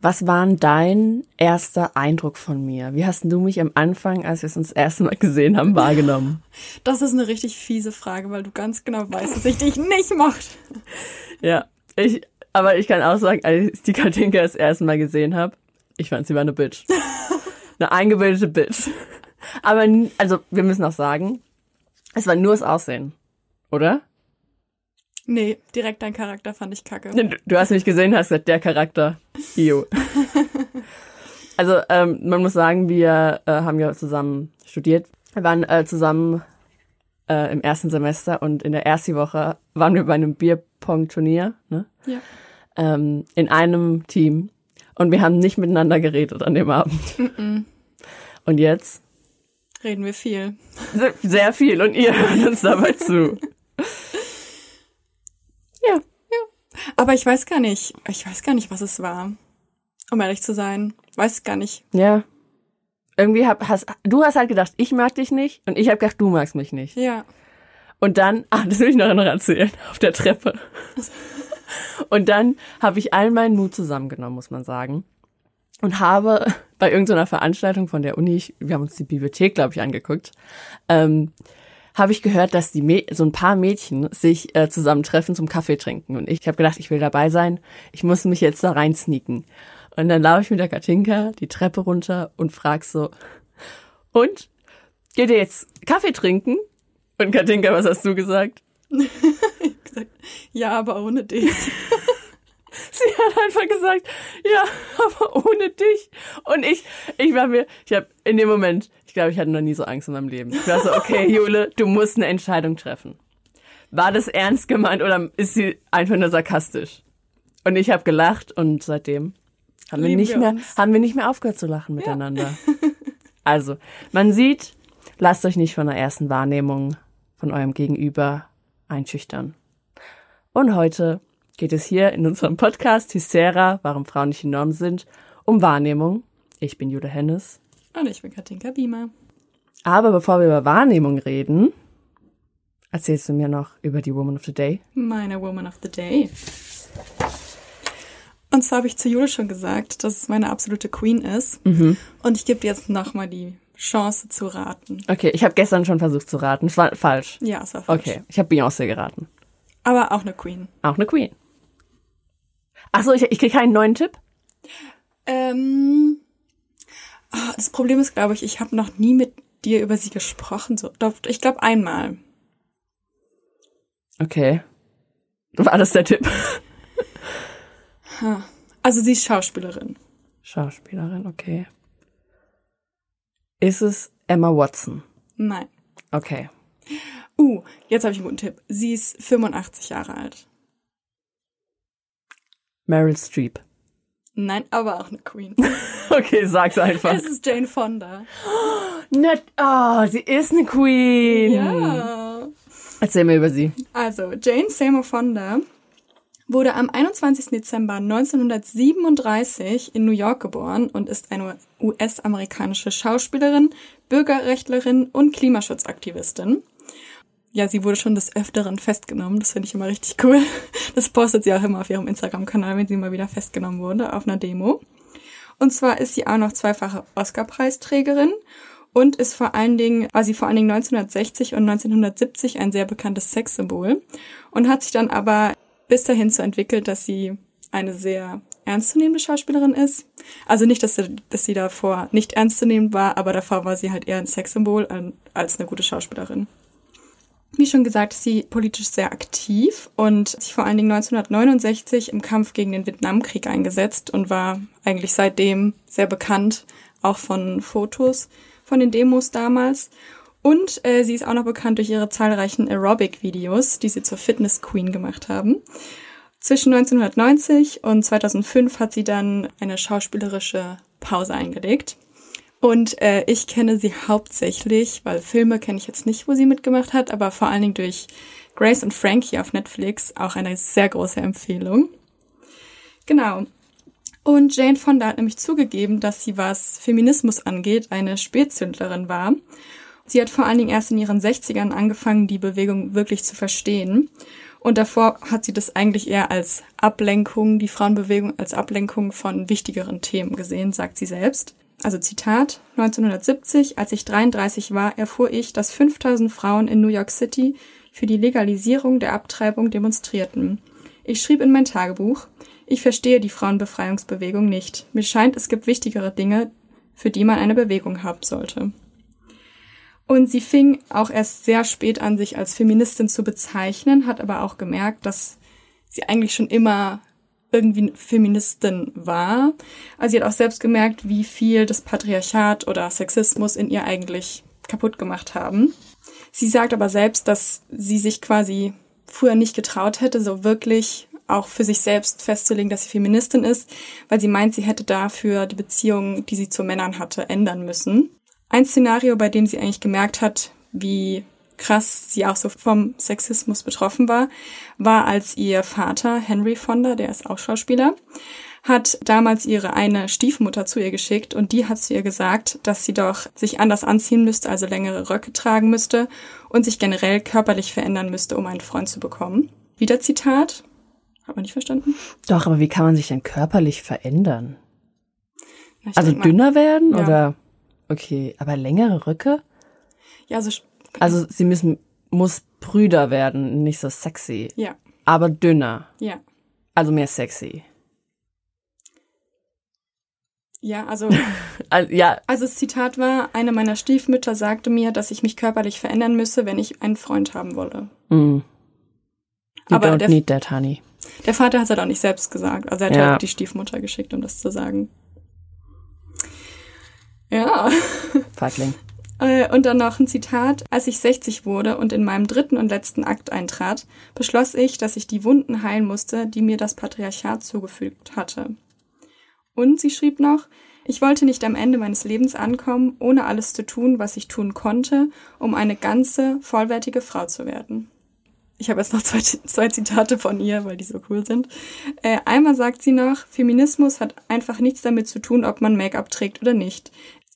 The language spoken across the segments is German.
Was war dein erster Eindruck von mir? Wie hast du mich am Anfang, als wir es uns das erste Mal gesehen haben, wahrgenommen? Das ist eine richtig fiese Frage, weil du ganz genau weißt, dass ich dich nicht mochte. ja, ich, aber ich kann auch sagen, als ich die Katinka das erste Mal gesehen habe, ich fand sie war eine Bitch. eine eingebildete Bitch. Aber, also, wir müssen auch sagen, es war nur das Aussehen. Oder? Nee, direkt dein Charakter fand ich kacke. Du, du hast mich gesehen, hast gesagt, der Charakter. Io. also ähm, man muss sagen, wir äh, haben ja zusammen studiert. Wir waren äh, zusammen äh, im ersten Semester und in der ersten Woche waren wir bei einem Bierpong-Turnier ne? Ja. ähm, in einem Team und wir haben nicht miteinander geredet an dem Abend. Und jetzt Reden wir viel. se- sehr viel und ihr hört uns dabei zu. Ja. Aber ich weiß gar nicht, ich weiß gar nicht, was es war. Um ehrlich zu sein. Weiß gar nicht. Ja. Irgendwie hab, hast, du hast halt gedacht, ich mag dich nicht und ich habe gedacht, du magst mich nicht. Ja. Und dann, ah, das will ich noch erzählen, auf der Treppe. Und dann habe ich all meinen Mut zusammengenommen, muss man sagen. Und habe bei irgendeiner Veranstaltung von der Uni, wir haben uns die Bibliothek, glaube ich, angeguckt, ähm, habe ich gehört, dass die so ein paar Mädchen sich äh, zusammentreffen zum Kaffee trinken. Und ich habe gedacht, ich will dabei sein. Ich muss mich jetzt da rein sneaken. Und dann laufe ich mit der Katinka die Treppe runter und frag so, und? Geht ihr jetzt Kaffee trinken? Und Katinka, was hast du gesagt? Gesagt, ja, aber ohne dich. Sie hat einfach gesagt, ja, aber ohne dich. Und ich, ich war mir, ich habe in dem Moment, ich glaube, ich hatte noch nie so Angst in meinem Leben. Ich war so, okay, Jule, du musst eine Entscheidung treffen. War das ernst gemeint oder ist sie einfach nur sarkastisch? Und ich habe gelacht und seitdem haben wir nicht wir mehr, uns. haben wir nicht mehr aufgehört zu lachen miteinander. Also, man sieht, lasst euch nicht von der ersten Wahrnehmung von eurem Gegenüber einschüchtern. Und heute geht es hier in unserem Podcast Hystera, warum Frauen nicht die Norm sind, um Wahrnehmung. Ich bin Jule Hennes. Und ich bin Katinka Biemer. Aber bevor wir über Wahrnehmung reden, erzählst du mir noch über die Woman of the Day. Meine Woman of the Day. Und zwar habe ich zu Jule schon gesagt, dass es meine absolute Queen ist. Und ich gebe dir jetzt nochmal die Chance zu raten. Okay, ich habe gestern schon versucht zu raten. Es war falsch. Ja, es war falsch. Okay, ich habe Beyoncé geraten. Aber auch eine Queen. Auch eine Queen. Ach so, ich, ich kriege keinen neuen Tipp? Ähm, das Problem ist, glaube ich, ich habe noch nie mit dir über sie gesprochen. So, ich glaube einmal. Okay. War das der Tipp? Also sie ist Schauspielerin. Schauspielerin, okay. Ist es Emma Watson? Nein. Okay. Uh, jetzt habe ich einen guten Tipp. Sie ist 85 Jahre alt. Meryl Streep. Nein, aber auch eine Queen. Okay, sag's einfach. es ist Jane Fonda. Nicht, oh, sie ist eine Queen. Ja. Erzähl mir über sie. Also, Jane Seymour Fonda wurde am 21. Dezember 1937 in New York geboren und ist eine US-amerikanische Schauspielerin, Bürgerrechtlerin und Klimaschutzaktivistin. Ja, sie wurde schon des Öfteren festgenommen. Das finde ich immer richtig cool. Das postet sie auch immer auf ihrem Instagram-Kanal, wenn sie mal wieder festgenommen wurde auf einer Demo. Und zwar ist sie auch noch zweifache Oscar-Preisträgerin und ist vor allen Dingen, war sie vor allen Dingen 1960 und 1970 ein sehr bekanntes Sexsymbol und hat sich dann aber bis dahin so entwickelt, dass sie eine sehr ernstzunehmende Schauspielerin ist. Also nicht, dass sie, dass sie davor nicht ernstzunehmend war, aber davor war sie halt eher ein Sexsymbol an- als eine gute Schauspielerin. Wie schon gesagt, ist sie politisch sehr aktiv und sich vor allen Dingen 1969 im Kampf gegen den Vietnamkrieg eingesetzt und war eigentlich seitdem sehr bekannt, auch von Fotos von den Demos damals. Und äh, sie ist auch noch bekannt durch ihre zahlreichen Aerobic-Videos, die sie zur Fitness Queen gemacht haben. Zwischen 1990 und 2005 hat sie dann eine schauspielerische Pause eingelegt. Und äh, ich kenne sie hauptsächlich, weil Filme kenne ich jetzt nicht, wo sie mitgemacht hat, aber vor allen Dingen durch Grace und Frankie auf Netflix, auch eine sehr große Empfehlung. Genau. Und Jane Fonda hat nämlich zugegeben, dass sie, was Feminismus angeht, eine Spätzündlerin war. Sie hat vor allen Dingen erst in ihren 60ern angefangen, die Bewegung wirklich zu verstehen. Und davor hat sie das eigentlich eher als Ablenkung, die Frauenbewegung als Ablenkung von wichtigeren Themen gesehen, sagt sie selbst. Also Zitat, 1970, als ich 33 war, erfuhr ich, dass 5000 Frauen in New York City für die Legalisierung der Abtreibung demonstrierten. Ich schrieb in mein Tagebuch, ich verstehe die Frauenbefreiungsbewegung nicht. Mir scheint, es gibt wichtigere Dinge, für die man eine Bewegung haben sollte. Und sie fing auch erst sehr spät an, sich als Feministin zu bezeichnen, hat aber auch gemerkt, dass sie eigentlich schon immer irgendwie Feministin war. Also sie hat auch selbst gemerkt, wie viel das Patriarchat oder Sexismus in ihr eigentlich kaputt gemacht haben. Sie sagt aber selbst, dass sie sich quasi früher nicht getraut hätte, so wirklich auch für sich selbst festzulegen, dass sie Feministin ist, weil sie meint, sie hätte dafür die Beziehung, die sie zu Männern hatte, ändern müssen. Ein Szenario, bei dem sie eigentlich gemerkt hat, wie krass sie auch so vom Sexismus betroffen war, war, als ihr Vater Henry Fonda, der ist auch Schauspieler, hat damals ihre eine Stiefmutter zu ihr geschickt und die hat zu ihr gesagt, dass sie doch sich anders anziehen müsste, also längere Röcke tragen müsste und sich generell körperlich verändern müsste, um einen Freund zu bekommen. Wieder Zitat. Hat man nicht verstanden? Doch, aber wie kann man sich denn körperlich verändern? Na, Also dünner werden Ja. oder? Okay, aber längere Röcke? Ja, also, Also sie müssen, muss brüder werden, nicht so sexy. ja, Aber dünner. ja. Also mehr sexy. Ja, also, Also, ja, also das Zitat war, eine meiner Stiefmütter sagte mir, dass ich mich körperlich verändern müsse, wenn ich einen Freund haben wolle. mm. You Aber don't der- need that, honey. Der Vater hat es halt auch nicht selbst gesagt. Also er hat Ja. halt die Stiefmutter geschickt, um das zu sagen. Ja. Feigling. Äh, Und dann noch ein Zitat. Als ich 60 wurde und in meinem dritten und letzten Akt eintrat, beschloss ich, dass ich die Wunden heilen musste, die mir das Patriarchat zugefügt hatte. Und sie schrieb noch, ich wollte nicht am Ende meines Lebens ankommen, ohne alles zu tun, was ich tun konnte, um eine ganze, vollwertige Frau zu werden. Ich habe jetzt noch zwei, zwei Zitate von ihr, weil die so cool sind. Äh, einmal sagt sie noch, Feminismus hat einfach nichts damit zu tun, ob man Make-up trägt oder nicht.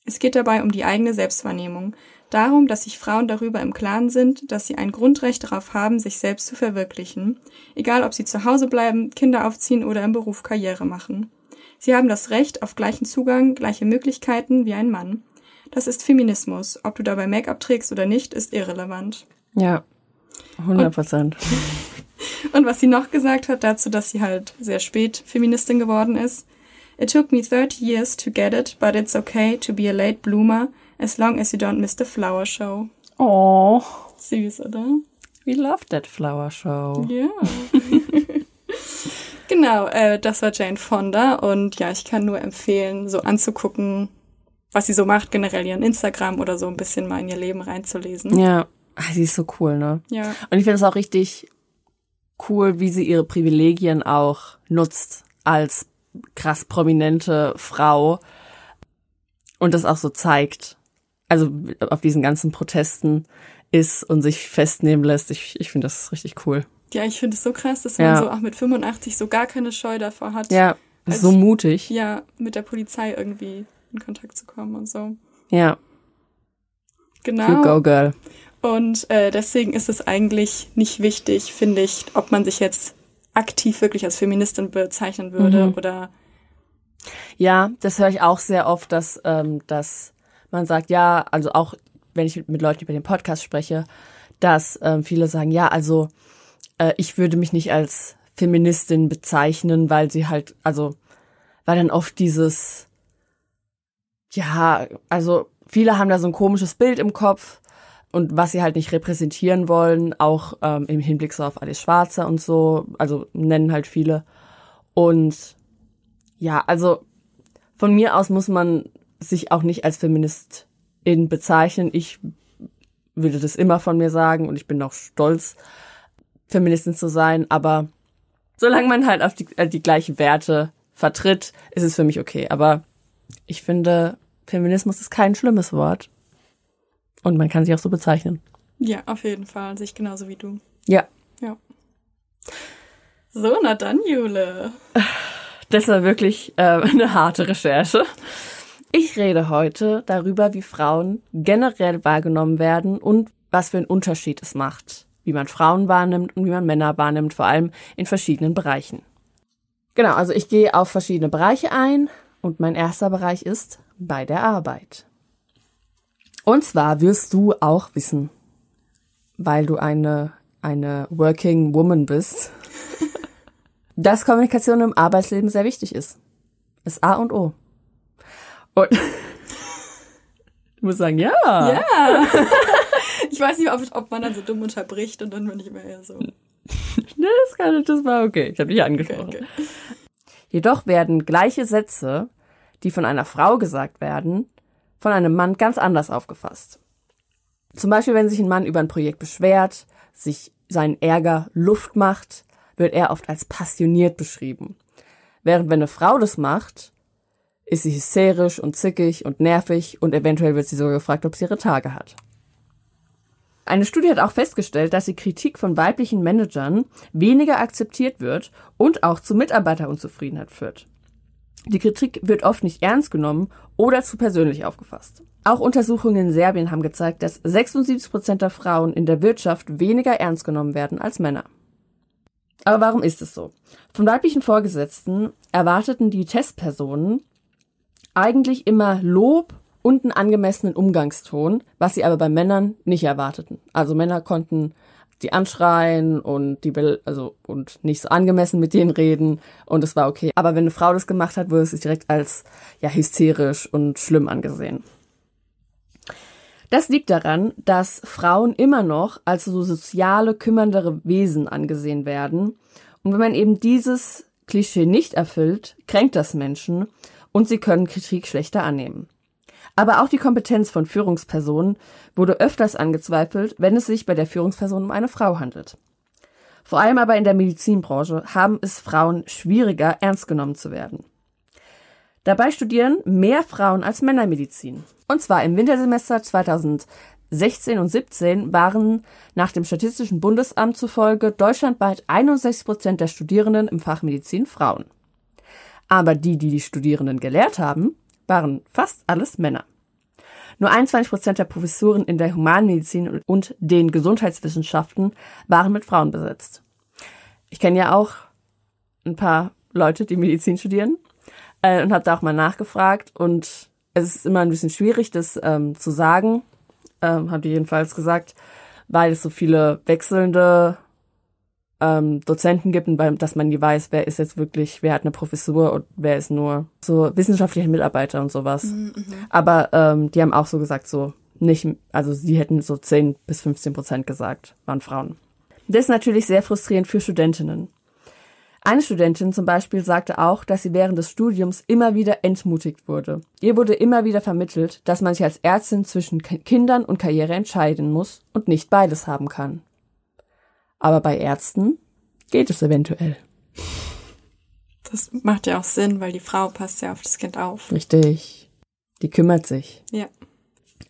Es geht dabei um die eigene Selbstwahrnehmung. Darum, dass sich Frauen darüber im Klaren sind, dass sie ein Grundrecht darauf haben, sich selbst zu verwirklichen. Egal, ob sie zu Hause bleiben, Kinder aufziehen oder im Beruf Karriere machen. Sie haben das Recht auf gleichen Zugang, gleiche Möglichkeiten wie ein Mann. Das ist Feminismus. Ob du dabei Make-up trägst oder nicht, ist irrelevant. Ja. 100 Prozent. Und was sie noch gesagt hat dazu, dass sie halt sehr spät Feministin geworden ist. It took me 30 years to get it, but it's okay to be a late bloomer as long as you don't miss the flower show. Oh, Süß, oder? we love that flower show. Ja. genau, äh, das war Jane Fonda und ja, ich kann nur empfehlen, so anzugucken, was sie so macht, generell ihren Instagram oder so ein bisschen mal in ihr Leben reinzulesen. Ja, ah, sie ist so cool, ne? Ja. Und ich finde es auch richtig cool, wie sie ihre Privilegien auch nutzt als krass prominente Frau und das auch so zeigt. Also auf diesen ganzen Protesten ist und sich festnehmen lässt. Ich, ich finde das richtig cool. Ja, ich finde es so krass, dass Ja. man so auch mit 85 so gar keine Scheu davor hat. Ja, Also so mutig. ja, mit der Polizei irgendwie in Kontakt zu kommen und so. Ja, Genau. you go girl. Und äh, deswegen ist es eigentlich nicht wichtig, finde ich, ob man sich jetzt aktiv wirklich als Feministin bezeichnen würde Mhm. oder Ja, das höre ich auch sehr oft, dass, ähm, dass man sagt, ja, also auch wenn ich mit, Leuten über den Podcast spreche, dass ähm, viele sagen, ja, also äh, ich würde mich nicht als Feministin bezeichnen, weil sie halt, also, weil dann oft dieses, ja, also viele haben da so ein komisches Bild im Kopf und was sie halt nicht repräsentieren wollen, auch ähm, im Hinblick so auf Alice Schwarzer und so, also nennen halt viele. Und ja, also von mir aus muss man sich auch nicht als Feministin bezeichnen. Ich würde das immer von mir sagen und ich bin auch stolz, Feministin zu sein, aber Solange man halt auf die, äh, die gleichen Werte vertritt, ist es für mich okay. Aber ich finde, Feminismus ist kein schlimmes Wort. Und man kann sich auch so bezeichnen. Ja, auf jeden Fall. Sehe ich genauso wie du. Ja. Ja. So, na dann, Jule. Das war wirklich äh, eine harte Recherche. Ich rede heute darüber, wie Frauen generell wahrgenommen werden und was für einen Unterschied es macht, wie man Frauen wahrnimmt und wie man Männer wahrnimmt, vor allem in verschiedenen Bereichen. Genau, also ich gehe auf verschiedene Bereiche ein und mein erster Bereich ist bei der Arbeit. Und zwar wirst du auch wissen, weil du eine, eine Working Woman bist, dass Kommunikation im Arbeitsleben sehr wichtig ist. Ist A und O. Und ich muss sagen, ja. Ja. ich weiß nicht, ob, ob man dann so dumm unterbricht und dann bin ich immer eher so. Ne, das, kann, das war okay. Ich habe dich angesprochen. Okay, okay. Jedoch werden gleiche Sätze, die von einer Frau gesagt werden, von einem Mann ganz anders aufgefasst. Zum Beispiel, wenn sich ein Mann über ein Projekt beschwert, sich seinen Ärger Luft macht, wird er oft als passioniert beschrieben. Während wenn eine Frau das macht, ist sie hysterisch und zickig und nervig und eventuell wird sie sogar gefragt, ob sie ihre Tage hat. Eine Studie hat auch festgestellt, dass die Kritik von weiblichen Managern weniger akzeptiert wird und auch zu Mitarbeiterunzufriedenheit führt. Die Kritik wird oft nicht ernst genommen oder zu persönlich aufgefasst. Auch Untersuchungen in Serbien haben gezeigt, dass 76 Prozent der Frauen in der Wirtschaft weniger ernst genommen werden als Männer. Aber warum ist es so? Von weiblichen Vorgesetzten erwarteten die Testpersonen eigentlich immer Lob und einen angemessenen Umgangston, was sie aber bei Männern nicht erwarteten. Also Männer konnten die anschreien und die will, also und nicht so angemessen mit denen reden und es war okay. Aber wenn eine Frau das gemacht hat, wurde es direkt als ja hysterisch und schlimm angesehen. Das liegt daran, dass Frauen immer noch als so soziale, kümmerndere Wesen angesehen werden. Und wenn man eben dieses Klischee nicht erfüllt, kränkt das Menschen und sie können Kritik schlechter annehmen. Aber auch die Kompetenz von Führungspersonen wurde öfters angezweifelt, wenn es sich bei der Führungsperson um eine Frau handelt. Vor allem aber in der Medizinbranche haben es Frauen schwieriger, ernst genommen zu werden. Dabei studieren mehr Frauen als Männer Medizin. Und zwar im Wintersemester 2016 und 17 waren nach dem Statistischen Bundesamt zufolge deutschlandweit 61 Prozent der Studierenden im Fach Medizin Frauen. Aber die, die die Studierenden gelehrt haben, waren fast alles Männer. Nur 21 Prozent der Professuren in der Humanmedizin und den Gesundheitswissenschaften waren mit Frauen besetzt. Ich kenne ja auch ein paar Leute, die Medizin studieren äh, und habe da auch mal nachgefragt und es ist immer ein bisschen schwierig, das ähm, zu sagen, ähm, haben die jedenfalls gesagt, weil es so viele wechselnde ähm, Dozenten gibt und weil, dass man nie weiß, wer ist jetzt wirklich, wer hat eine Professur und wer ist nur so wissenschaftliche Mitarbeiter und sowas. Mhm. Aber ähm, die haben auch so gesagt, so nicht, also sie hätten so 10 bis 15 Prozent gesagt, waren Frauen. Das ist natürlich sehr frustrierend für Studentinnen. Eine Studentin zum Beispiel sagte auch, dass sie während des Studiums immer wieder entmutigt wurde. Ihr wurde immer wieder vermittelt, dass man sich als Ärztin zwischen Kindern und Karriere entscheiden muss und nicht beides haben kann. Aber bei Ärzten geht es eventuell. Das macht ja auch Sinn, weil die Frau passt ja auf das Kind auf. Richtig. Die kümmert sich. Ja.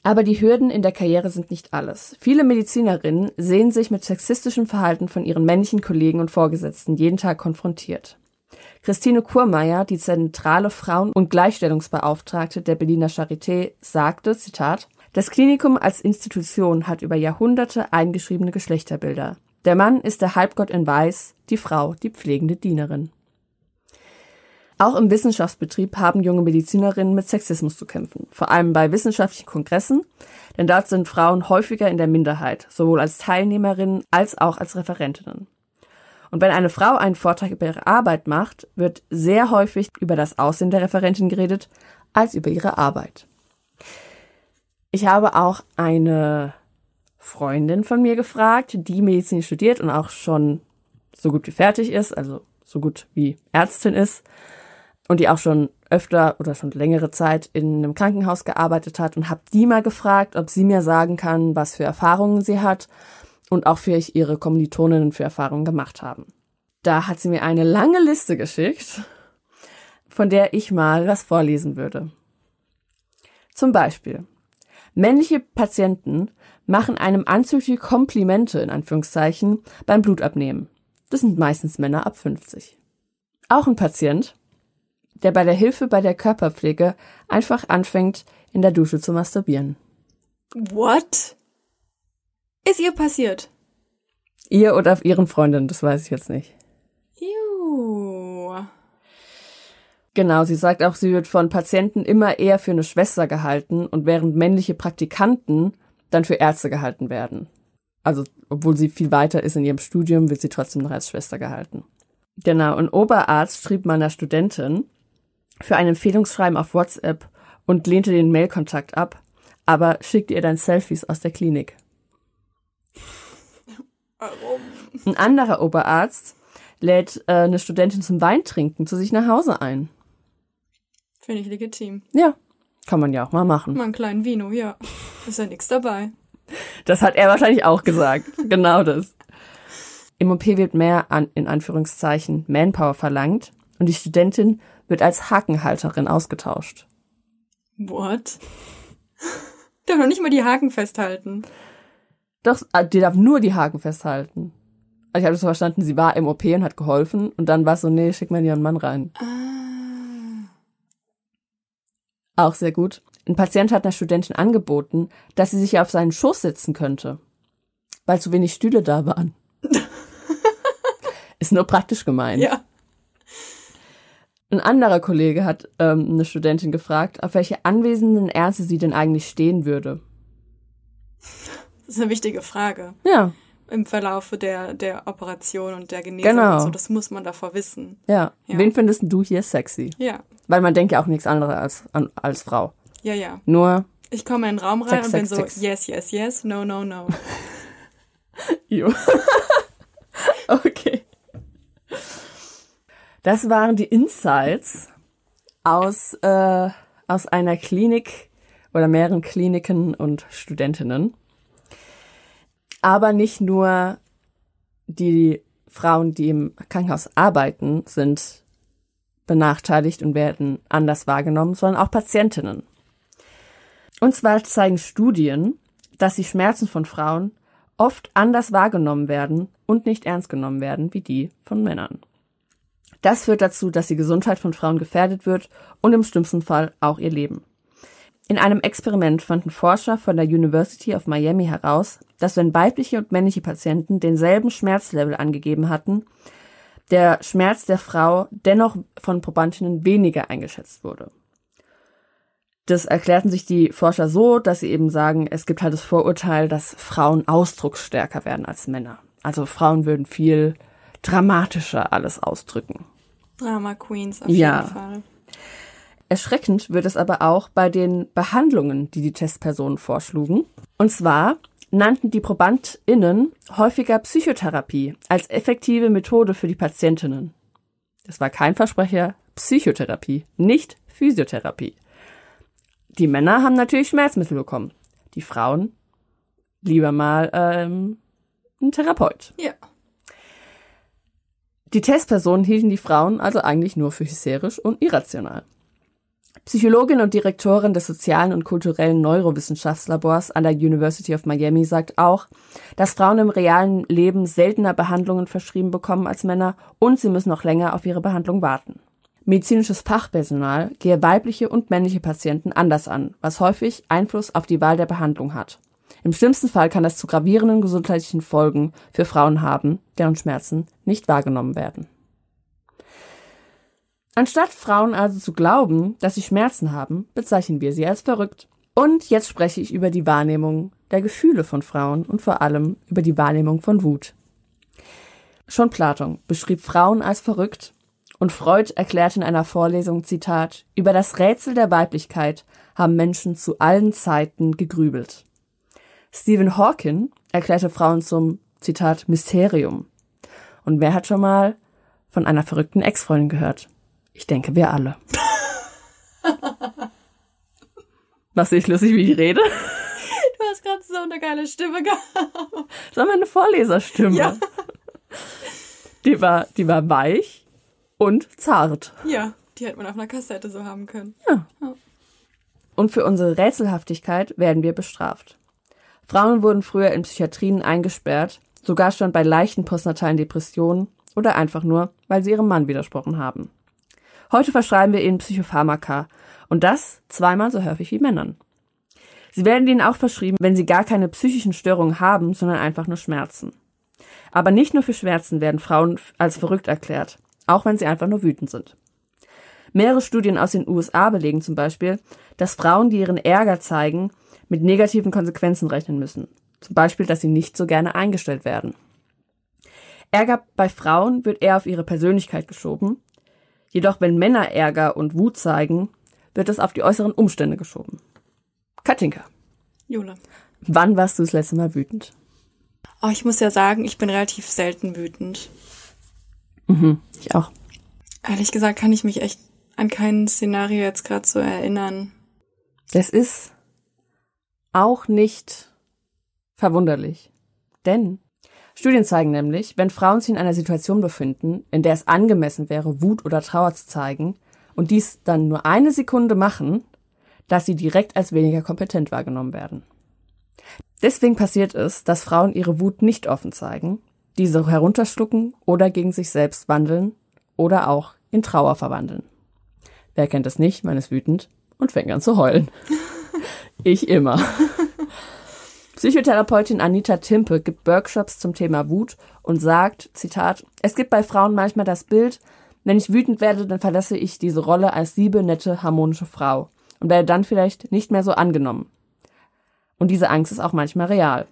Aber die Hürden in der Karriere sind nicht alles. Viele Medizinerinnen sehen sich mit sexistischem Verhalten von ihren männlichen Kollegen und Vorgesetzten jeden Tag konfrontiert. Christine Kurmeier, die zentrale Frauen- und Gleichstellungsbeauftragte der Berliner Charité, sagte, Zitat, das Klinikum als Institution hat über Jahrhunderte eingeschriebene Geschlechterbilder. Der Mann ist der Halbgott in Weiß, die Frau die pflegende Dienerin. Auch im Wissenschaftsbetrieb haben junge Medizinerinnen mit Sexismus zu kämpfen, vor allem bei wissenschaftlichen Kongressen, denn dort sind Frauen häufiger in der Minderheit, sowohl als Teilnehmerinnen als auch als Referentinnen. Und wenn eine Frau einen Vortrag über ihre Arbeit macht, wird sehr häufig über das Aussehen der Referentin geredet, als über ihre Arbeit. Ich habe auch eine Freundin von mir gefragt, die Medizin studiert und auch schon so gut wie fertig ist, also so gut wie Ärztin ist und die auch schon öfter oder schon längere Zeit in einem Krankenhaus gearbeitet hat und habe die mal gefragt, ob sie mir sagen kann, was für Erfahrungen sie hat und auch für ich ihre Kommilitoninnen für Erfahrungen gemacht haben. Da hat sie mir eine lange Liste geschickt, von der ich mal was vorlesen würde. Zum Beispiel, männliche Patienten machen einem anzügliche Komplimente in Anführungszeichen beim Blutabnehmen. Das sind meistens Männer ab 50. Auch ein Patient, der bei der Hilfe bei der Körperpflege einfach anfängt, in der Dusche zu masturbieren. What? Ist ihr passiert? Ihr oder auf ihren Freundinnen, das weiß ich jetzt nicht. Juhu. Genau, sie sagt auch, sie wird von Patienten immer eher für eine Schwester gehalten und während männliche Praktikanten dann für Ärzte gehalten werden. Also, obwohl sie viel weiter ist in ihrem Studium, wird sie trotzdem noch als Schwester gehalten. Genau, ein Oberarzt schrieb meiner Studentin für ein Empfehlungsschreiben auf WhatsApp und lehnte den Mailkontakt ab, aber schickte ihr dann Selfies aus der Klinik. Warum? Ein anderer Oberarzt lädt äh, eine Studentin zum Weintrinken zu sich nach Hause ein. Finde ich legitim. Ja, kann man ja auch mal machen. Mal einen kleinen Vino, ja. Ist ja nichts dabei. Das hat er wahrscheinlich auch gesagt. genau das. Im OP wird mehr an, in Anführungszeichen, Manpower verlangt und die Studentin wird als Hakenhalterin ausgetauscht. What? Darf noch nicht mal die Haken festhalten. Doch, äh, die darf nur die Haken festhalten. Also ich habe das so verstanden, sie war im OP und hat geholfen und dann war es so, nee, schick mal ihren Mann rein. Auch sehr gut. Ein Patient hat einer Studentin angeboten, dass sie sich auf seinen Schoß setzen könnte, weil zu wenig Stühle da waren. Ist nur praktisch gemeint. Ja. Ein anderer Kollege hat ähm, eine Studentin gefragt, auf welche anwesenden Ärzte sie denn eigentlich stehen würde. Das ist eine wichtige Frage. Ja, Im Verlauf der, der Operation und der Genesung Genau. so. Das muss man davor wissen. ja. Ja. Wen findest du hier sexy? Ja. Weil man denkt ja auch nichts anderes als, an, als Frau. Ja, ja. Nur, Ich komme in den Raum rein Sex, und bin Sex, so, Sex. yes, yes, yes, no, no, no. Jo. okay. Das waren die Insights aus, äh, aus einer Klinik oder mehreren Kliniken und Studentinnen. Aber nicht nur die Frauen, die im Krankenhaus arbeiten, sind benachteiligt und werden anders wahrgenommen, sondern auch Patientinnen. Und zwar zeigen Studien, dass die Schmerzen von Frauen oft anders wahrgenommen werden und nicht ernst genommen werden wie die von Männern. Das führt dazu, dass die Gesundheit von Frauen gefährdet wird und im schlimmsten Fall auch ihr Leben. In einem Experiment fanden Forscher von der University of Miami heraus, dass wenn weibliche und männliche Patienten denselben Schmerzlevel angegeben hatten, der Schmerz der Frau dennoch von Probandinnen weniger eingeschätzt wurde. Das erklärten sich die Forscher so, dass sie eben sagen, es gibt halt das Vorurteil, dass Frauen ausdrucksstärker werden als Männer. Also Frauen würden viel dramatischer alles ausdrücken. Drama Queens auf Ja. jeden Fall. Erschreckend wird es aber auch bei den Behandlungen, die die Testpersonen vorschlugen. Und zwar nannten die ProbandInnen häufiger Psychotherapie als effektive Methode für die Patientinnen. Das war kein Versprecher, Psychotherapie, nicht Physiotherapie. Die Männer haben natürlich Schmerzmittel bekommen. Die Frauen lieber mal ähm, einen Therapeut. Ja. Die Testpersonen hielten die Frauen also eigentlich nur für hysterisch und irrational. Psychologin und Direktorin des sozialen und kulturellen Neurowissenschaftslabors an der University of Miami sagt auch, dass Frauen im realen Leben seltener Behandlungen verschrieben bekommen als Männer und sie müssen noch länger auf ihre Behandlung warten. Medizinisches Fachpersonal gehe weibliche und männliche Patienten anders an, was häufig Einfluss auf die Wahl der Behandlung hat. Im schlimmsten Fall kann das zu gravierenden gesundheitlichen Folgen für Frauen haben, deren Schmerzen nicht wahrgenommen werden. Anstatt Frauen also zu glauben, dass sie Schmerzen haben, bezeichnen wir sie als verrückt. Und jetzt spreche ich über die Wahrnehmung der Gefühle von Frauen und vor allem über die Wahrnehmung von Wut. Schon Platon beschrieb Frauen als verrückt und Freud erklärte in einer Vorlesung, Zitat, über das Rätsel der Weiblichkeit haben Menschen zu allen Zeiten gegrübelt. Stephen Hawking erklärte Frauen zum, Zitat, Mysterium. Und wer hat schon mal von einer verrückten Ex-Freundin gehört? Ich denke, wir alle. Was ich lustig, wie ich rede? Du hast gerade so eine geile Stimme gehabt. Das war meine Vorleserstimme. Ja. Die war, die war weich und zart. Ja, die hätte man auf einer Kassette so haben können. Und für unsere Rätselhaftigkeit werden wir bestraft. Frauen wurden früher in Psychiatrien eingesperrt, sogar schon bei leichten postnatalen Depressionen oder einfach nur, weil sie ihrem Mann widersprochen haben. Heute verschreiben wir ihnen Psychopharmaka und das zweimal so häufig wie Männern. Sie werden ihnen auch verschrieben, wenn sie gar keine psychischen Störungen haben, sondern einfach nur Schmerzen. Aber nicht nur für Schmerzen werden Frauen als verrückt erklärt, auch wenn sie einfach nur wütend sind. Mehrere Studien aus den USA belegen zum Beispiel, dass Frauen, die ihren Ärger zeigen, mit negativen Konsequenzen rechnen müssen. Zum Beispiel, dass sie nicht so gerne eingestellt werden. Ärger bei Frauen wird eher auf ihre Persönlichkeit geschoben. Jedoch, wenn Männer Ärger und Wut zeigen, wird es auf die äußeren Umstände geschoben. Katinka, Jule. wann warst du das letzte Mal wütend? Oh, ich muss ja sagen, ich bin relativ selten wütend. Ich auch. Ehrlich gesagt kann ich mich echt an kein Szenario jetzt gerade so erinnern. Das ist auch nicht verwunderlich. Denn Studien zeigen nämlich, wenn Frauen sich in einer Situation befinden, in der es angemessen wäre, Wut oder Trauer zu zeigen, und dies dann nur eine Sekunde machen, dass sie direkt als weniger kompetent wahrgenommen werden. Deswegen passiert es, dass Frauen ihre Wut nicht offen zeigen, diese herunterschlucken oder gegen sich selbst wandeln oder auch in Trauer verwandeln. Wer kennt es nicht, man ist wütend und fängt an zu heulen. Ich immer. Psychotherapeutin Anita Timpe gibt Workshops zum Thema Wut und sagt, Zitat, es gibt bei Frauen manchmal das Bild, wenn ich wütend werde, dann verlasse ich diese Rolle als liebe, nette, harmonische Frau und werde dann vielleicht nicht mehr so angenommen. Und diese Angst ist auch manchmal real.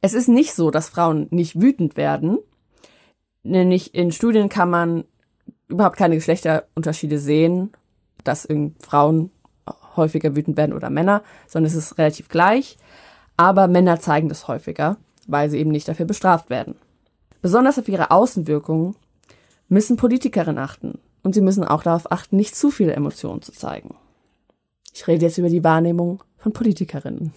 Es ist nicht so, dass Frauen nicht wütend werden, nämlich in Studien kann man überhaupt keine Geschlechterunterschiede sehen, dass Frauen häufiger wütend werden oder Männer, sondern es ist relativ gleich. Aber Männer zeigen das häufiger, weil sie eben nicht dafür bestraft werden. Besonders auf ihre Außenwirkungen müssen Politikerinnen achten. Und sie müssen auch darauf achten, nicht zu viele Emotionen zu zeigen. Ich rede jetzt über die Wahrnehmung von Politikerinnen.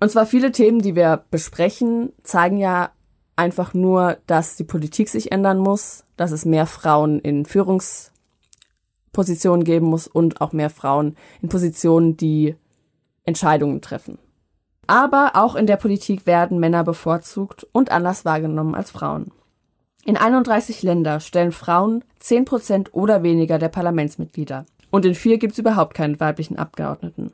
Und zwar viele Themen, die wir besprechen, zeigen ja einfach nur, dass die Politik sich ändern muss, dass es mehr Frauen in Führungspositionen geben muss und auch mehr Frauen in Positionen, die Entscheidungen treffen. Aber auch in der Politik werden Männer bevorzugt und anders wahrgenommen als Frauen. In 31 Länder stellen Frauen 10 Prozent oder weniger der Parlamentsmitglieder. Und in vier gibt es überhaupt keinen weiblichen Abgeordneten.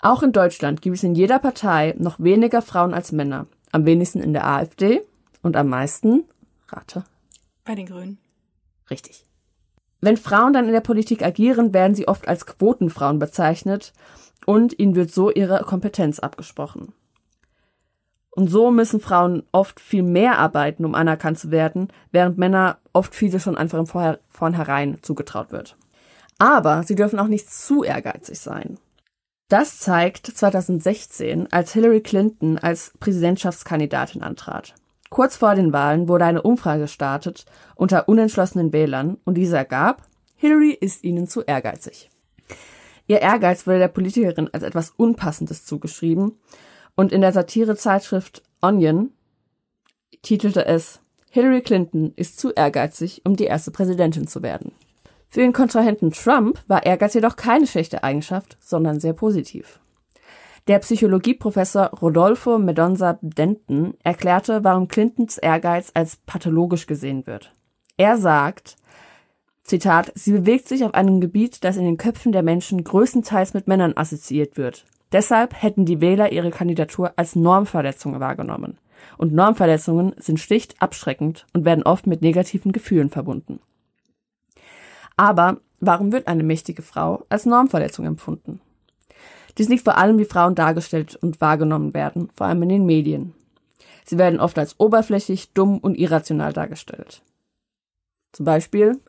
Auch in Deutschland gibt es in jeder Partei noch weniger Frauen als Männer. Am wenigsten in der AfD und am meisten, rate, Bei den Grünen. Richtig. Wenn Frauen dann in der Politik agieren, werden sie oft als Quotenfrauen bezeichnet und ihnen wird so ihre Kompetenz abgesprochen. Und so müssen Frauen oft viel mehr arbeiten, um anerkannt zu werden, während Männer oft viele schon einfach im Vorher vornherein zugetraut wird. Aber sie dürfen auch nicht zu ehrgeizig sein. Das zeigt 2016, als Hillary Clinton als Präsidentschaftskandidatin antrat. Kurz vor den Wahlen wurde eine Umfrage gestartet unter unentschlossenen Wählern und diese ergab, Hillary ist ihnen zu ehrgeizig. Ihr Ehrgeiz wurde der Politikerin als etwas Unpassendes zugeschrieben und in der Satirezeitschrift Onion titelte es Hillary Clinton ist zu ehrgeizig, um die erste Präsidentin zu werden. Für den Kontrahenten Trump war Ehrgeiz jedoch keine schlechte Eigenschaft, sondern sehr positiv. Der Psychologieprofessor Rodolfo Mendonça Denton erklärte, warum Clintons Ehrgeiz als pathologisch gesehen wird. Er sagt, Zitat, sie bewegt sich auf einem Gebiet, das in den Köpfen der Menschen größtenteils mit Männern assoziiert wird. Deshalb hätten die Wähler ihre Kandidatur als Normverletzung wahrgenommen. Und Normverletzungen sind schlicht abschreckend und werden oft mit negativen Gefühlen verbunden. Aber warum wird eine mächtige Frau als Normverletzung empfunden? Dies liegt vor allem, wie Frauen dargestellt und wahrgenommen werden, vor allem in den Medien. Sie werden oft als oberflächlich, dumm und irrational dargestellt. Zum Beispiel,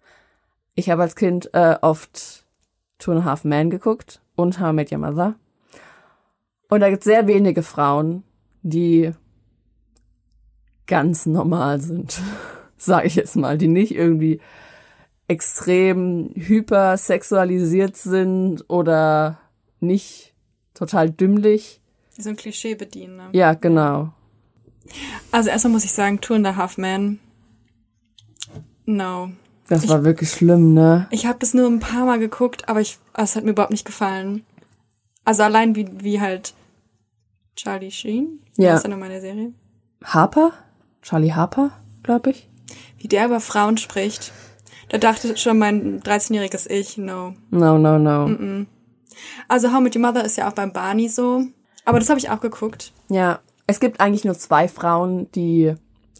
ich habe als Kind äh, oft Two and a Half Men geguckt und How I Met Your Mother. Und da gibt es sehr wenige Frauen, die ganz normal sind, sage ich jetzt mal, die nicht irgendwie extrem hypersexualisiert sind oder nicht total dümmlich. So ein Klischee bedienen. Ne? Ja, genau. Also erstmal muss ich sagen, Two and a Half Men. No. Das war wirklich schlimm, ne? Ich habe das nur ein paar Mal geguckt, aber ich, es hat mir überhaupt nicht gefallen. Also allein wie, wie halt Charlie Sheen, Ja. das ist ja noch meine Serie, Harper? Charlie Harper, glaube ich. wie der über Frauen spricht. Da dachte schon mein 13-jähriges Ich, no. No, no, no. Also How Met Your Mother ist ja auch beim Barney so. Aber das habe ich auch geguckt. Ja, es gibt eigentlich nur zwei Frauen, die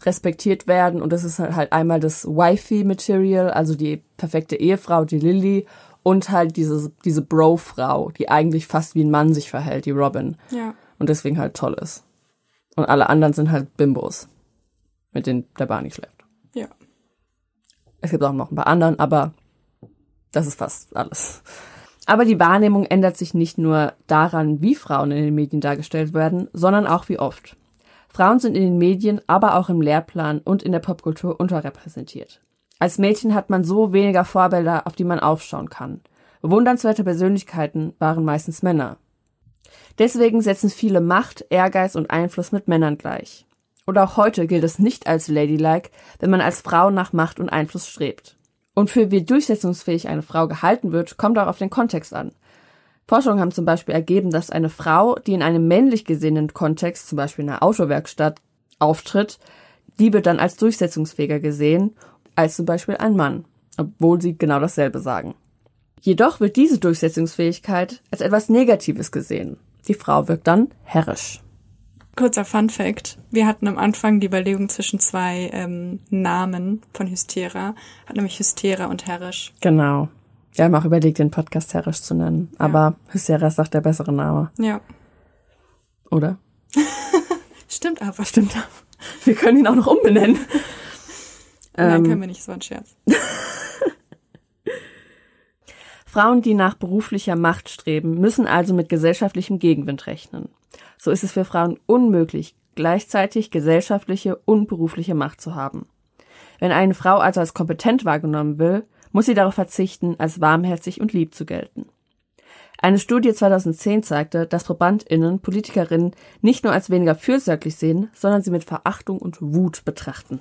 respektiert werden und das ist halt einmal das Wifey-Material, also die perfekte Ehefrau, die Lily und halt diese, diese Bro-Frau, die eigentlich fast wie ein Mann sich verhält, die Robin. Ja. Und deswegen halt toll ist. Und alle anderen sind halt Bimbos, mit denen der Barney schläft. Ja. Es gibt auch noch ein paar anderen, aber das ist fast alles. Aber die Wahrnehmung ändert sich nicht nur daran, wie Frauen in den Medien dargestellt werden, sondern auch wie oft. Frauen sind in den Medien, aber auch im Lehrplan und in der Popkultur unterrepräsentiert. Als Mädchen hat man so weniger Vorbilder, auf die man aufschauen kann. Bewundernswerte Persönlichkeiten waren meistens Männer. Deswegen setzen viele Macht, Ehrgeiz und Einfluss mit Männern gleich. Und auch heute gilt es nicht als ladylike, wenn man als Frau nach Macht und Einfluss strebt. Und für wie durchsetzungsfähig eine Frau gehalten wird, kommt auch auf den Kontext an. Forschungen haben zum Beispiel ergeben, dass eine Frau, die in einem männlich gesehenen Kontext, zum Beispiel in einer Autowerkstatt, auftritt, die wird dann als durchsetzungsfähiger gesehen als zum Beispiel ein Mann, obwohl sie genau dasselbe sagen. Jedoch wird diese Durchsetzungsfähigkeit als etwas Negatives gesehen. Die Frau wirkt dann herrisch. Kurzer Fun Fact. Wir hatten am Anfang die Überlegung zwischen zwei ähm, Namen von Hystera. Hat nämlich Hystera und Herrisch. Genau. Wir haben auch überlegt, den Podcast herrisch zu nennen, aber Hysteria ist doch der bessere Name, Ja. oder? Stimmt aber. Stimmt. Wir können ihn auch noch umbenennen. Nein, Ähm, können wir nicht. War ein Scherz. Frauen, die nach beruflicher Macht streben, müssen also mit gesellschaftlichem Gegenwind rechnen. So ist es für Frauen unmöglich, gleichzeitig gesellschaftliche und berufliche Macht zu haben. Wenn eine Frau also als kompetent wahrgenommen will, muss sie darauf verzichten, als warmherzig und lieb zu gelten. Eine Studie 2010 zeigte, dass ProbandInnen Politikerinnen nicht nur als weniger fürsorglich sehen, sondern sie mit Verachtung und Wut betrachten.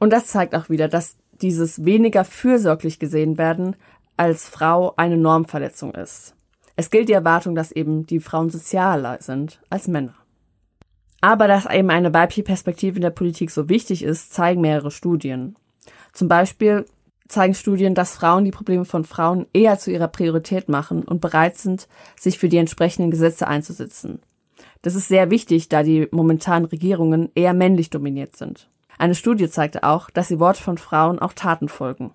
Und das zeigt auch wieder, dass dieses weniger fürsorglich gesehen werden als Frau eine Normverletzung ist. Es gilt die Erwartung, dass eben die Frauen sozialer sind als Männer. Aber dass eben eine weibliche Perspektive in der Politik so wichtig ist, zeigen mehrere Studien. Zum Beispiel zeigen Studien, dass Frauen die Probleme von Frauen eher zu ihrer Priorität machen und bereit sind, sich für die entsprechenden Gesetze einzusetzen. Das ist sehr wichtig, da die momentanen Regierungen eher männlich dominiert sind. Eine Studie zeigte auch, dass die Worte von Frauen auch Taten folgen.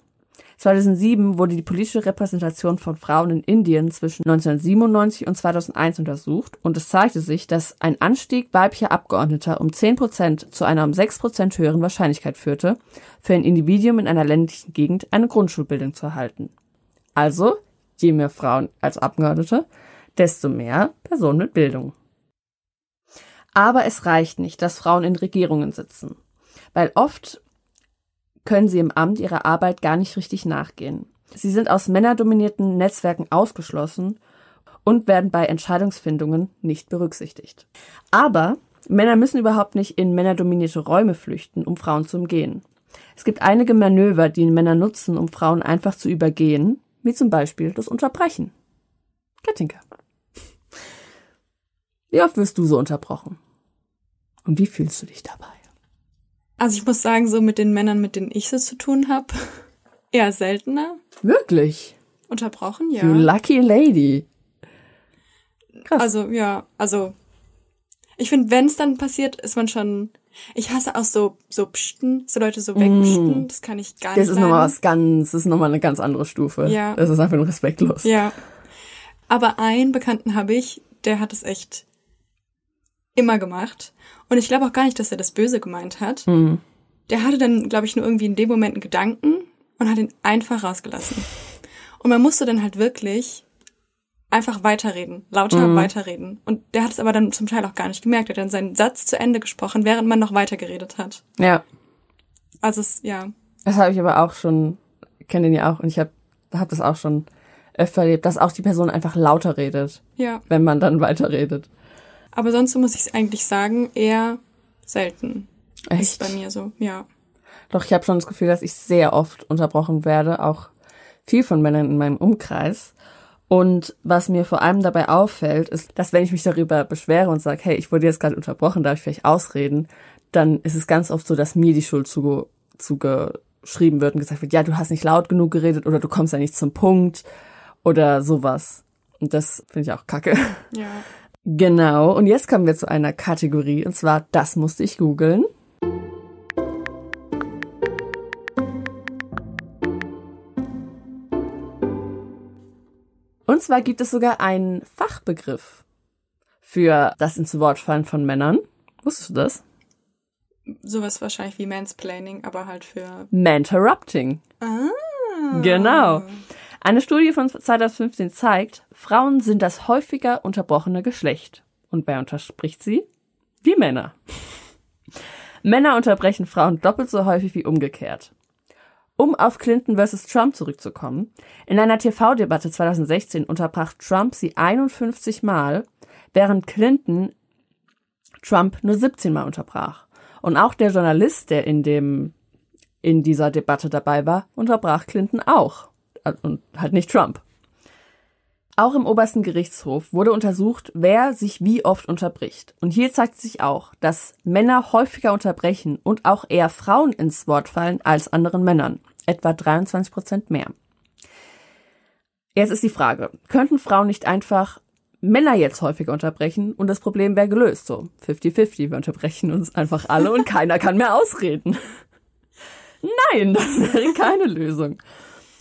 2007 wurde die politische Repräsentation von Frauen in Indien zwischen 1997 und 2001 untersucht und es zeigte sich, dass ein Anstieg weiblicher Abgeordneter um 10 Prozent zu einer um 6 Prozent höheren Wahrscheinlichkeit führte, für ein Individuum in einer ländlichen Gegend eine Grundschulbildung zu erhalten. Also, je mehr Frauen als Abgeordnete, desto mehr Personen mit Bildung. Aber es reicht nicht, dass Frauen in Regierungen sitzen, weil oft können sie im Amt ihrer Arbeit gar nicht richtig nachgehen. Sie sind aus männerdominierten Netzwerken ausgeschlossen und werden bei Entscheidungsfindungen nicht berücksichtigt. Aber Männer müssen überhaupt nicht in männerdominierte Räume flüchten, um Frauen zu umgehen. Es gibt einige Manöver, die Männer nutzen, um Frauen einfach zu übergehen, wie zum Beispiel das Unterbrechen. Katinka. Wie oft wirst du so unterbrochen? Und wie fühlst du dich dabei? Also ich muss sagen, so mit den Männern, mit denen ich so zu tun habe, eher seltener. Wirklich? Unterbrochen, ja. You lucky lady. Krass. Also, ja, also ich finde, wenn es dann passiert, ist man schon. Ich hasse auch so so Pschten, so Leute so wegpschten. Das kann ich gar Mm. das nicht. ist nochmal was ganz, das ist nochmal eine ganz andere Stufe. Ja. Das ist einfach nur respektlos. Ja. Aber einen Bekannten habe ich, der hat es echt immer gemacht. Und ich glaube auch gar nicht, dass er das Böse gemeint hat. Mhm. Der hatte dann, glaube ich, nur irgendwie in dem Moment einen Gedanken und hat ihn einfach rausgelassen. Und man musste dann halt wirklich einfach weiterreden, lauter Mhm. weiterreden. Und der hat es aber dann zum Teil auch gar nicht gemerkt. Er hat dann seinen Satz zu Ende gesprochen, während man noch weitergeredet hat. Ja. Also es, ja. Das habe ich aber auch schon, kenne den ja auch und ich habe hab das auch schon öfter erlebt, dass auch die Person einfach lauter redet, Ja. wenn man dann weiterredet. Aber sonst muss ich eigentlich sagen, eher selten. Echt? Ist bei mir so, ja. Doch, ich habe schon das Gefühl, dass ich sehr oft unterbrochen werde, auch viel von Männern in meinem Umkreis. Und was mir vor allem dabei auffällt, ist, dass wenn ich mich darüber beschwere und sage, hey, ich wurde jetzt gerade unterbrochen, darf ich vielleicht ausreden, dann ist es ganz oft so, dass mir die Schuld zuge zugeschrieben wird und gesagt wird, ja, du hast nicht laut genug geredet oder du kommst ja nicht zum Punkt oder sowas. Und das finde ich auch kacke. Ja. Genau, und jetzt kommen wir zu einer Kategorie, und zwar, das musste ich googeln. Und zwar gibt es sogar einen Fachbegriff für das ins Wort fallen von Männern. Wusstest du das? Sowas wahrscheinlich wie Mansplaining, aber halt für. Manterrupting. Ah. Genau. Eine Studie von 2015 zeigt, Frauen sind das häufiger unterbrochene Geschlecht. Und wer unterspricht sie? Die Männer. Männer unterbrechen Frauen doppelt so häufig wie umgekehrt. Um auf Clinton versus Trump zurückzukommen, in einer TV-Debatte 2016 unterbrach Trump sie 51 Mal, während Clinton Trump nur 17 Mal unterbrach. Und auch der Journalist, der in dem in dieser Debatte dabei war, unterbrach Clinton auch und halt nicht Trump. Auch im obersten Gerichtshof wurde untersucht, wer sich wie oft unterbricht. Und hier zeigt sich auch, dass Männer häufiger unterbrechen und auch eher Frauen ins Wort fallen als anderen Männern. Etwa 23 Prozent mehr. Jetzt ist die Frage, könnten Frauen nicht einfach Männer jetzt häufiger unterbrechen und das Problem wäre gelöst? So 50-50, wir unterbrechen uns einfach alle und keiner kann mehr ausreden. Nein, das wäre keine Lösung.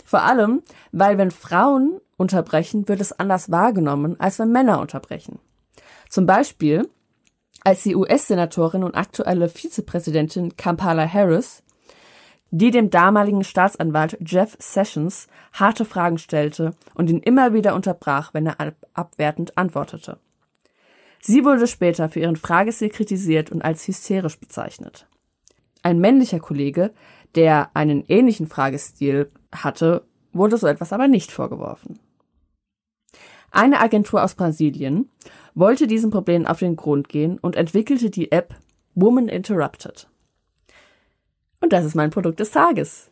Vor allem, weil wenn Frauen unterbrechen, wird es anders wahrgenommen, als wenn Männer unterbrechen. Zum Beispiel, als die US-Senatorin und aktuelle Vizepräsidentin Kamala Harris, die dem damaligen Staatsanwalt Jeff Sessions harte Fragen stellte und ihn immer wieder unterbrach, wenn er ab abwertend antwortete. Sie wurde später für ihren Fragestil kritisiert und als hysterisch bezeichnet. Ein männlicher Kollege, der einen ähnlichen Fragestil hatte, wurde so etwas aber nicht vorgeworfen. Eine Agentur aus Brasilien wollte diesem Problem auf den Grund gehen und entwickelte die App Woman Interrupted. Und das ist mein Produkt des Tages.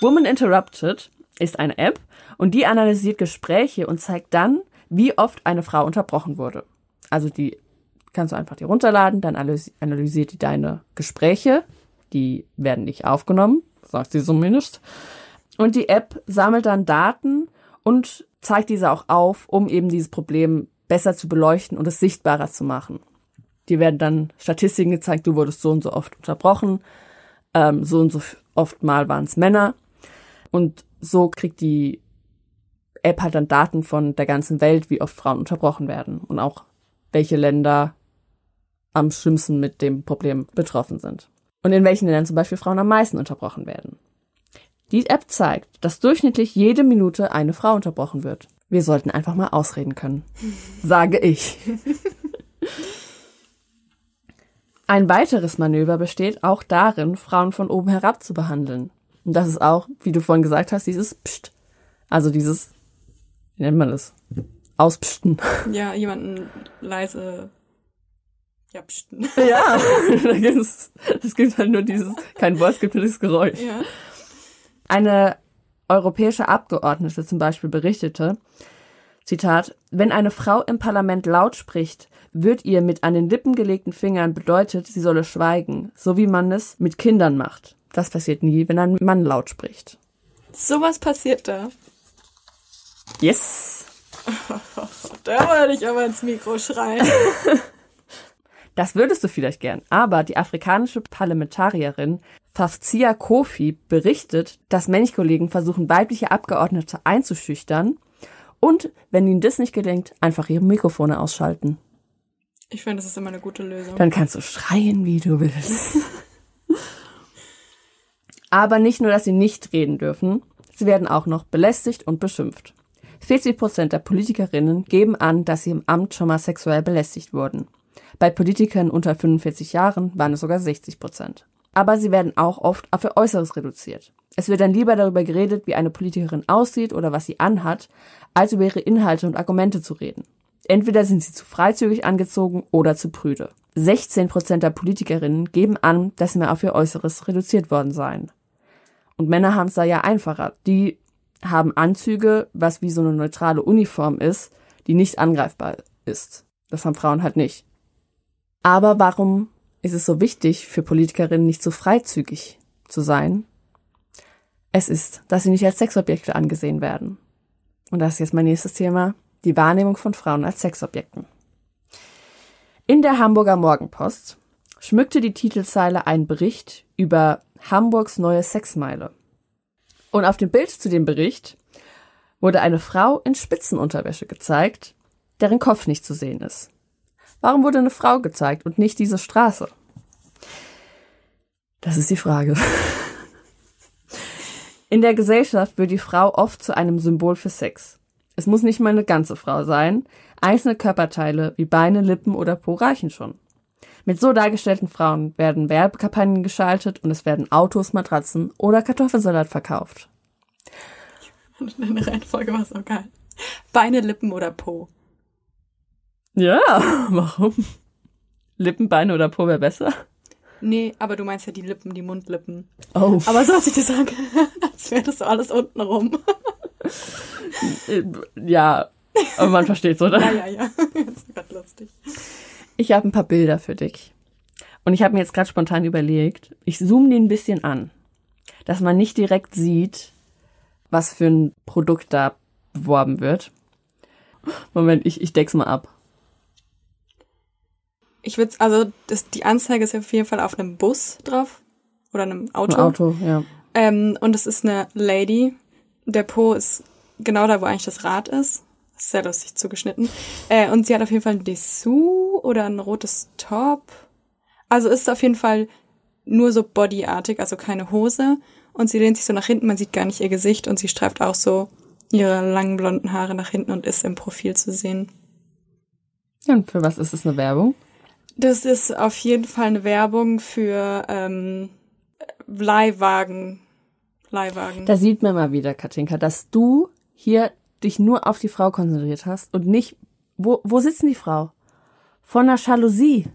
Woman Interrupted ist eine App und die analysiert Gespräche und zeigt dann, wie oft eine Frau unterbrochen wurde. Also die kannst du einfach die runterladen, dann analysiert die deine Gespräche, die werden nicht aufgenommen, sagt sie zumindest. Und die App sammelt dann Daten und zeigt diese auch auf, um eben dieses Problem besser zu beleuchten und es sichtbarer zu machen. Die werden dann Statistiken gezeigt, du wurdest so und so oft unterbrochen, ähm, so und so oft mal waren es Männer. Und so kriegt die App halt dann Daten von der ganzen Welt, wie oft Frauen unterbrochen werden und auch welche Länder am schlimmsten mit dem Problem betroffen sind. Und in welchen Ländern zum Beispiel Frauen am meisten unterbrochen werden. Die App zeigt, dass durchschnittlich jede Minute eine Frau unterbrochen wird. Wir sollten einfach mal ausreden können. Sage ich. Ein weiteres Manöver besteht auch darin, Frauen von oben herab zu behandeln. Und das ist auch, wie du vorhin gesagt hast, dieses Psst. Also dieses, wie nennt man das? Auspsten. Ja, jemanden leise ja, psten. Ja, es gibt halt nur dieses, kein Wort, es gibt nur dieses Geräusch. Ja. Eine europäische Abgeordnete zum Beispiel berichtete, Zitat, wenn eine Frau im Parlament laut spricht, wird ihr mit an den Lippen gelegten Fingern bedeutet, sie solle schweigen, so wie man es mit Kindern macht. Das passiert nie, wenn ein Mann laut spricht. Sowas passiert da. Yes. Da wollte ich aber ins Mikro schreien. Das würdest du vielleicht gern, aber die afrikanische Parlamentarierin Fafzia Kofi berichtet, dass Männlichkollegen versuchen, weibliche Abgeordnete einzuschüchtern und, wenn ihnen das nicht gelingt, einfach ihre Mikrofone ausschalten. Ich finde, das ist immer eine gute Lösung. Dann kannst du schreien, wie du willst. Aber nicht nur, dass sie nicht reden dürfen, sie werden auch noch belästigt und beschimpft. 40 Prozent der Politikerinnen geben an, dass sie im Amt schon mal sexuell belästigt wurden. Bei Politikern unter 45 Jahren waren es sogar 60 Prozent. Aber sie werden auch oft auf ihr Äußeres reduziert. Es wird dann lieber darüber geredet, wie eine Politikerin aussieht oder was sie anhat, als über ihre Inhalte und Argumente zu reden. Entweder sind sie zu freizügig angezogen oder zu prüde. 16 Prozent der Politikerinnen geben an, dass sie mehr auf ihr Äußeres reduziert worden seien. Und Männer haben es da ja einfacher. Die haben Anzüge, was wie so eine neutrale Uniform ist, die nicht angreifbar ist. Das haben Frauen halt nicht. Aber warum ist es so wichtig für Politikerinnen nicht so freizügig zu sein? Es ist, dass sie nicht als Sexobjekte angesehen werden. Und das ist jetzt mein nächstes Thema, die Wahrnehmung von Frauen als Sexobjekten. In der Hamburger Morgenpost schmückte die Titelzeile einen Bericht über Hamburgs neue Sexmeile. Und auf dem Bild zu dem Bericht wurde eine Frau in Spitzenunterwäsche gezeigt, deren Kopf nicht zu sehen ist. Warum wurde eine Frau gezeigt und nicht diese Straße? Das ist die Frage. In der Gesellschaft wird die Frau oft zu einem Symbol für Sex. Es muss nicht mal eine ganze Frau sein. Einzelne Körperteile wie Beine, Lippen oder Po reichen schon. Mit so dargestellten Frauen werden Werbekampagnen geschaltet und es werden Autos, Matratzen oder Kartoffelsalat verkauft. Deine Reihenfolge war so geil. Beine, Lippen oder Po. Ja, warum? Lippen, Beine oder Po wäre besser? Nee, aber du meinst ja die Lippen, die Mundlippen. Oh. Aber so hat sich das angehört, als wäre das so alles unten rum. Ja, aber man versteht's, oder? Ja, ja, ja. Das ist gerade lustig. Ich habe ein paar Bilder für dich. Und ich habe mir jetzt gerade spontan überlegt, ich zoome die ein bisschen an, dass man nicht direkt sieht, was für ein Produkt da beworben wird. Moment, ich, ich deck's mal ab. Ich würde, also das, die Anzeige ist auf jeden Fall auf einem Bus drauf oder einem Auto. Ein Auto, ja. Ähm, und es ist eine Lady. Der Po ist genau da, wo eigentlich das Rad ist. Sehr lustig zugeschnitten. Äh, und sie hat auf jeden Fall ein Dessous oder ein rotes Top. Also ist auf jeden Fall nur so bodyartig, also keine Hose. Und sie lehnt sich so nach hinten, man sieht gar nicht ihr Gesicht und sie streift auch so ihre langen blonden Haare nach hinten und ist im Profil zu sehen. Ja, Und für was ist es eine Werbung? Das ist auf jeden Fall eine Werbung für ähm, Leihwagen. Leihwagen. Da sieht man mal wieder, Katinka, dass du hier dich nur auf die Frau konzentriert hast und nicht, wo, wo sitzt denn die Frau? Von der Jalousie.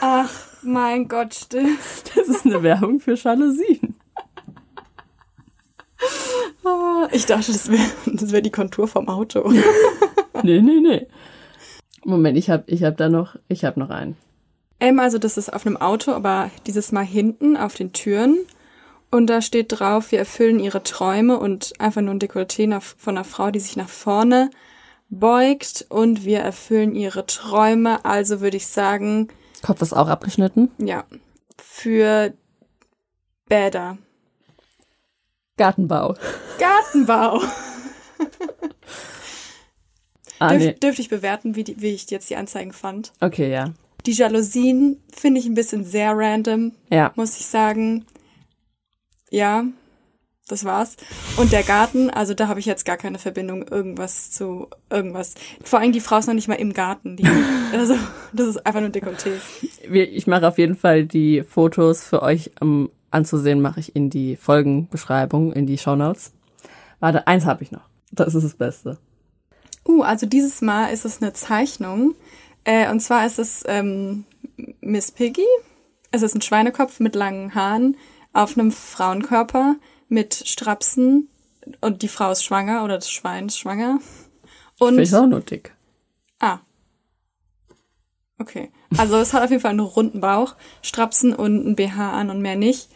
Ach, mein Gott, stimmt. Das ist eine Werbung für Jalousien. Ich dachte, das wäre das wär die Kontur vom Auto. Nee, nee, nee. Moment, ich hab, ich hab da noch, ich hab noch einen. Ähm, also das ist auf einem Auto, aber dieses Mal hinten auf den Türen. Und da steht drauf, wir erfüllen ihre Träume und einfach nur ein Dekolleté von einer Frau, die sich nach vorne beugt. Und wir erfüllen ihre Träume. Also würde ich sagen, Kopf ist auch abgeschnitten. ja, für Bäder. Gartenbau. Gartenbau. Ah, Dürf, nee. Dürfte ich bewerten, wie, die, wie ich jetzt die Anzeigen fand. Okay, ja. Die Jalousien finde ich ein bisschen sehr random, Ja. muss ich sagen. Ja, das war's. Und der Garten, also da habe ich jetzt gar keine Verbindung irgendwas zu irgendwas. Vor allem die Frau ist noch nicht mal im Garten. Die, also das ist einfach nur Dekolleté. Ich mache auf jeden Fall die Fotos für euch um, anzusehen, mache ich in die Folgenbeschreibung, in die Shownotes. Warte, eins habe ich noch. Das ist das Beste. Uh, also dieses Mal ist es eine Zeichnung. Äh, und zwar ist es ähm, Miss Piggy. Es ist ein Schweinekopf mit langen Haaren auf einem Frauenkörper mit Strapsen. Und die Frau ist schwanger oder das Schwein ist schwanger. Und ich auch nur dick. Ah. Okay. Also es hat auf jeden Fall einen runden Bauch, Strapsen und ein BH an und mehr nicht.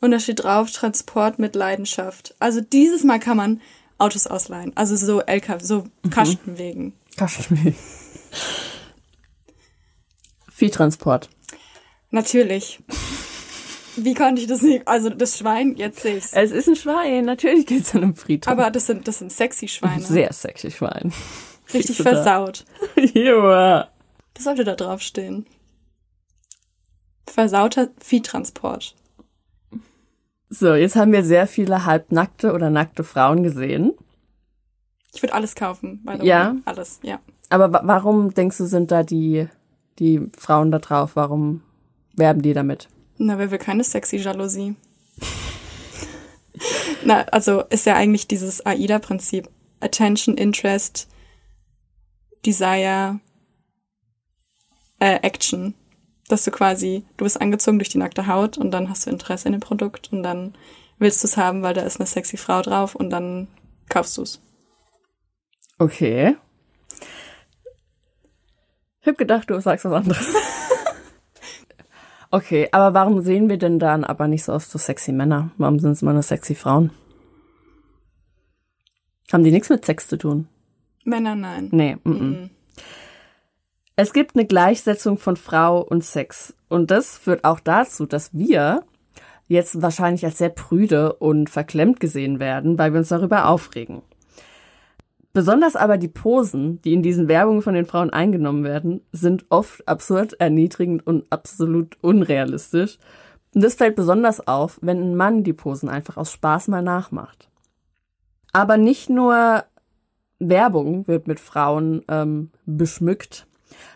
Und da steht drauf, Transport mit Leidenschaft. Also dieses Mal kann man Autos ausleihen. Also so LKW, so Kastenwegen. Kaschmir. Viehtransport. Natürlich. Wie konnte ich das nicht? Also das Schwein, jetzt sehe ich's. Es ist ein Schwein, natürlich geht's an einem Friedhof. Aber das sind, das sind sexy Schweine. Sehr sexy Schwein. Richtig da? versaut. Joa. Das sollte da drauf stehen. Versauter Viehtransport. So, jetzt haben wir sehr viele halbnackte oder nackte Frauen gesehen. Ich würde alles kaufen. by the Ja? way. Alles, ja. Aber wa warum denkst du, sind da die, die Frauen da drauf? Warum werben die damit? Na, wer will keine sexy Jalousie? Na, also ist ja eigentlich dieses AIDA-Prinzip. Attention, Interest, Desire äh, Action. Dass du quasi, du bist angezogen durch die nackte Haut und dann hast du Interesse in dem Produkt und dann willst du es haben, weil da ist eine sexy Frau drauf und dann kaufst du es. Okay. Ich hab gedacht, du sagst was anderes. okay, aber warum sehen wir denn dann aber nicht so oft so sexy Männer? Warum sind es immer nur sexy Frauen? Haben die nichts mit Sex zu tun? Männer nein. Nee. Mm -mm. Es gibt eine Gleichsetzung von Frau und Sex. Und das führt auch dazu, dass wir jetzt wahrscheinlich als sehr prüde und verklemmt gesehen werden, weil wir uns darüber aufregen. Besonders aber die Posen, die in diesen Werbungen von den Frauen eingenommen werden, sind oft absurd, erniedrigend und absolut unrealistisch. Und das fällt besonders auf, wenn ein Mann die Posen einfach aus Spaß mal nachmacht. Aber nicht nur Werbung wird mit Frauen ähm, beschmückt,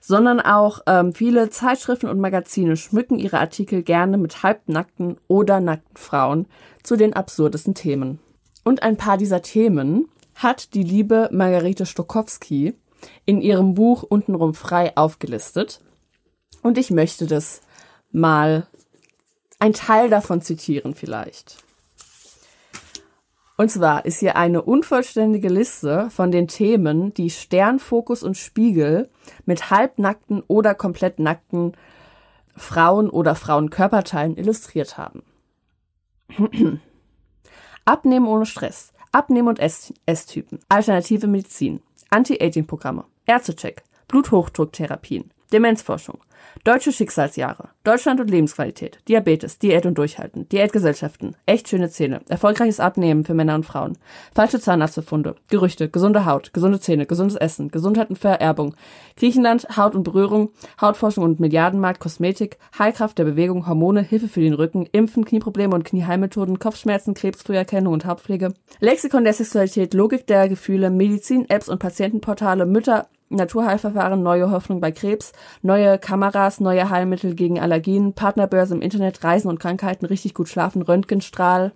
sondern auch ähm, viele Zeitschriften und Magazine schmücken ihre Artikel gerne mit halbnackten oder nackten Frauen zu den absurdesten Themen. Und ein paar dieser Themen hat die liebe Margarete Stokowski in ihrem Buch Untenrum frei aufgelistet. Und ich möchte das mal ein Teil davon zitieren vielleicht. Und zwar ist hier eine unvollständige Liste von den Themen, die Stern, Fokus und Spiegel mit halbnackten oder komplett nackten Frauen oder Frauenkörperteilen illustriert haben. Abnehmen ohne Stress. Abnehmen und Esstypen, alternative Medizin, Anti-Aging-Programme, Ärztecheck, Bluthochdrucktherapien, Demenzforschung, deutsche Schicksalsjahre, Deutschland und Lebensqualität, Diabetes, Diät und Durchhalten, Diätgesellschaften, echt schöne Zähne, erfolgreiches Abnehmen für Männer und Frauen, falsche Zahnarztbefunde, Gerüchte, gesunde Haut, gesunde Zähne, gesundes Essen, Gesundheit und Vererbung, Griechenland, Haut und Berührung, Hautforschung und Milliardenmarkt, Kosmetik, Heilkraft der Bewegung, Hormone, Hilfe für den Rücken, Impfen, Knieprobleme und Knieheilmethoden, Kopfschmerzen, Krebsfrüherkennung und Hautpflege, Lexikon der Sexualität, Logik der Gefühle, Medizin, Apps und Patientenportale, Mütter, Naturheilverfahren, neue Hoffnung bei Krebs, neue Kameras, neue Heilmittel gegen Allergien, Partnerbörse im Internet, Reisen und Krankheiten, richtig gut schlafen, Röntgenstrahl,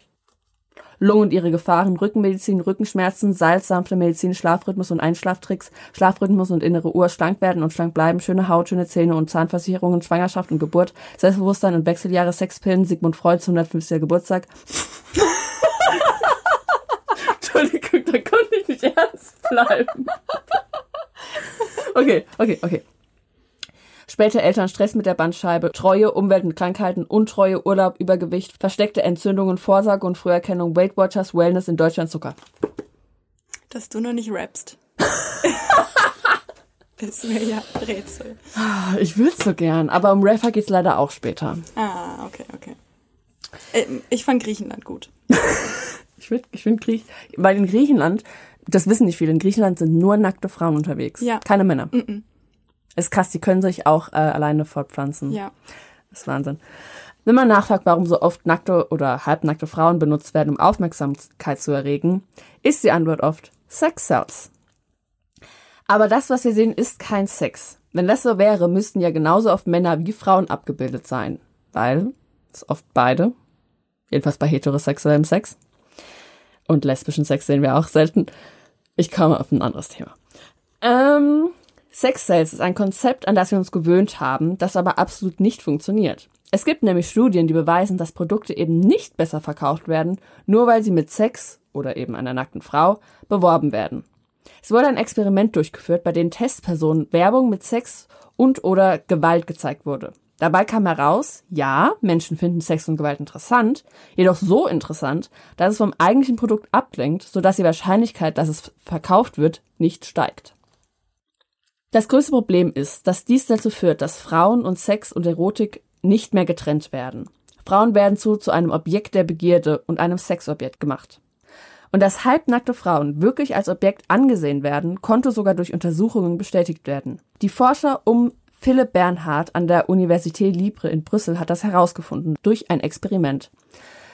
Lungen und ihre Gefahren, Rückenmedizin, Rückenschmerzen, salzsanfte Medizin, Schlafrhythmus und Einschlaftricks, Schlafrhythmus und innere Uhr, schlank werden und schlank bleiben, schöne Haut, schöne Zähne und Zahnversicherungen, Schwangerschaft und Geburt, Selbstbewusstsein und Wechseljahre, Sexpillen, Sigmund Freuds 150. Geburtstag. Entschuldigung, da konnte ich nicht ernst bleiben. Okay, okay, okay. Später Eltern Stress mit der Bandscheibe, Treue, Umwelt und Krankheiten, Untreue, Urlaub, Übergewicht, versteckte Entzündungen, Vorsorge und Früherkennung, Weight Watchers, Wellness in Deutschland, Zucker. Dass du noch nicht rappst. ist mir ja Rätsel. Ich will's so gern, aber um Rapper geht's leider auch später. Ah, okay, okay. Ähm, Ich fand Griechenland gut. Ich finde, ich find Griech, weil in Griechenland, das wissen nicht viele, in Griechenland sind nur nackte Frauen unterwegs. Ja. Keine Männer. Mm-mm. Ist krass, die können sich auch äh, alleine fortpflanzen. Ja. Das ist Wahnsinn. Wenn man nachfragt, warum so oft nackte oder halbnackte Frauen benutzt werden, um Aufmerksamkeit zu erregen, ist die Antwort oft Sex sells. Aber das, was wir sehen, ist kein Sex. Wenn das so wäre, müssten ja genauso oft Männer wie Frauen abgebildet sein. Weil es oft beide, jedenfalls bei heterosexuellem Sex und lesbischen Sex sehen wir auch selten. Ich komme auf ein anderes Thema. Ähm, Sex Sales ist ein Konzept, an das wir uns gewöhnt haben, das aber absolut nicht funktioniert. Es gibt nämlich Studien, die beweisen, dass Produkte eben nicht besser verkauft werden, nur weil sie mit Sex oder eben einer nackten Frau beworben werden. Es wurde ein Experiment durchgeführt, bei dem Testpersonen Werbung mit Sex und oder Gewalt gezeigt wurde. Dabei kam heraus, ja, Menschen finden Sex und Gewalt interessant, jedoch so interessant, dass es vom eigentlichen Produkt ablenkt, sodass die Wahrscheinlichkeit, dass es verkauft wird, nicht steigt. Das größte Problem ist, dass dies dazu führt, dass Frauen und Sex und Erotik nicht mehr getrennt werden. Frauen werden zu, zu einem Objekt der Begierde und einem Sexobjekt gemacht. Und dass halbnackte Frauen wirklich als Objekt angesehen werden, konnte sogar durch Untersuchungen bestätigt werden. Die Forscher um Philipp Bernhard an der Université Libre in Brüssel hat das herausgefunden durch ein Experiment.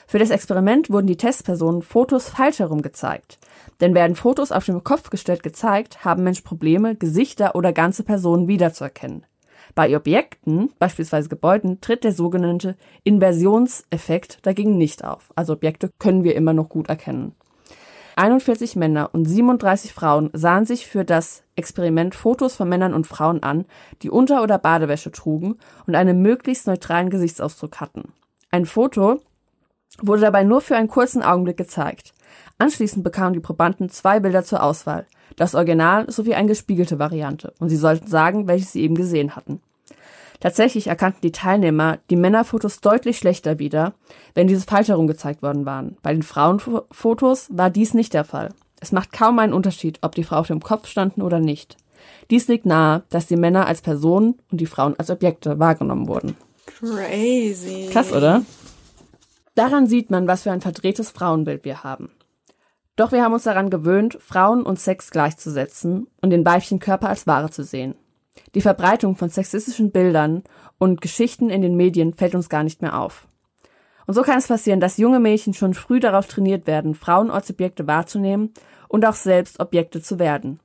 Für das Experiment wurden die Testpersonen Fotos falsch herum gezeigt. Denn werden Fotos auf den Kopf gestellt gezeigt, haben Menschen Probleme, Gesichter oder ganze Personen wiederzuerkennen. Bei Objekten, beispielsweise Gebäuden, tritt der sogenannte Inversionseffekt dagegen nicht auf. Also Objekte können wir immer noch gut erkennen. 41 Männer und 37 Frauen sahen sich für das Experiment Fotos von Männern und Frauen an, die Unter- oder Badewäsche trugen und einen möglichst neutralen Gesichtsausdruck hatten. Ein Foto wurde dabei nur für einen kurzen Augenblick gezeigt. Anschließend bekamen die Probanden zwei Bilder zur Auswahl, das Original sowie eine gespiegelte Variante, und sie sollten sagen, welches sie eben gesehen hatten. Tatsächlich erkannten die Teilnehmer die Männerfotos deutlich schlechter wieder, wenn diese falsch herum gezeigt worden waren. Bei den Frauenfotos war dies nicht der Fall. Es macht kaum einen Unterschied, ob die Frau auf dem Kopf standen oder nicht. Dies liegt nahe, dass die Männer als Personen und die Frauen als Objekte wahrgenommen wurden. Crazy. Krass, oder? Daran sieht man, was für ein verdrehtes Frauenbild wir haben. Doch wir haben uns daran gewöhnt, Frauen und Sex gleichzusetzen und den weiblichen Körper als Ware zu sehen. Die Verbreitung von sexistischen Bildern und Geschichten in den Medien fällt uns gar nicht mehr auf. Und so kann es passieren, dass junge Mädchen schon früh darauf trainiert werden, Frauen als Objekte wahrzunehmen und auch selbst Objekte zu werden.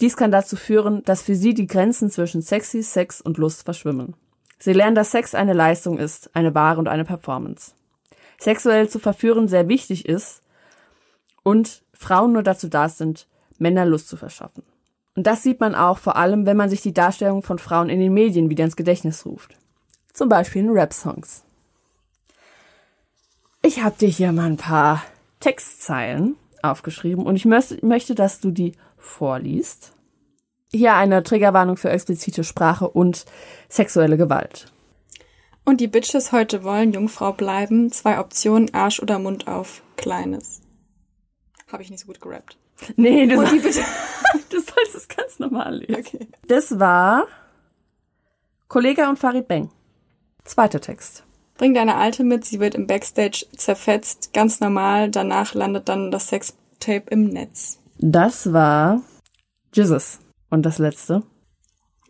Dies kann dazu führen, dass für sie die Grenzen zwischen sexy, Sex und Lust verschwimmen. Sie lernen, dass Sex eine Leistung ist, eine Ware und eine Performance. Sexuell zu verführen sehr wichtig ist und Frauen nur dazu da sind, Männer Lust zu verschaffen. Und das sieht man auch vor allem, wenn man sich die Darstellung von Frauen in den Medien wieder ins Gedächtnis ruft. Zum Beispiel in Rap-Songs. Ich habe dir hier mal ein paar Textzeilen aufgeschrieben und ich möchte, dass du die vorliest. Hier eine Triggerwarnung für explizite Sprache und sexuelle Gewalt. Und die Bitches heute wollen Jungfrau bleiben. Zwei Optionen, Arsch oder Mund auf. Kleines. Habe ich nicht so gut gerappt. Nee, du, soll, du sollst es ganz normal lesen. Okay. Das war Kollega und Farid Beng. Zweiter Text. Bring deine Alte mit, sie wird im Backstage zerfetzt, ganz normal. Danach landet dann das Sextape im Netz. Das war Jesus. Und das letzte.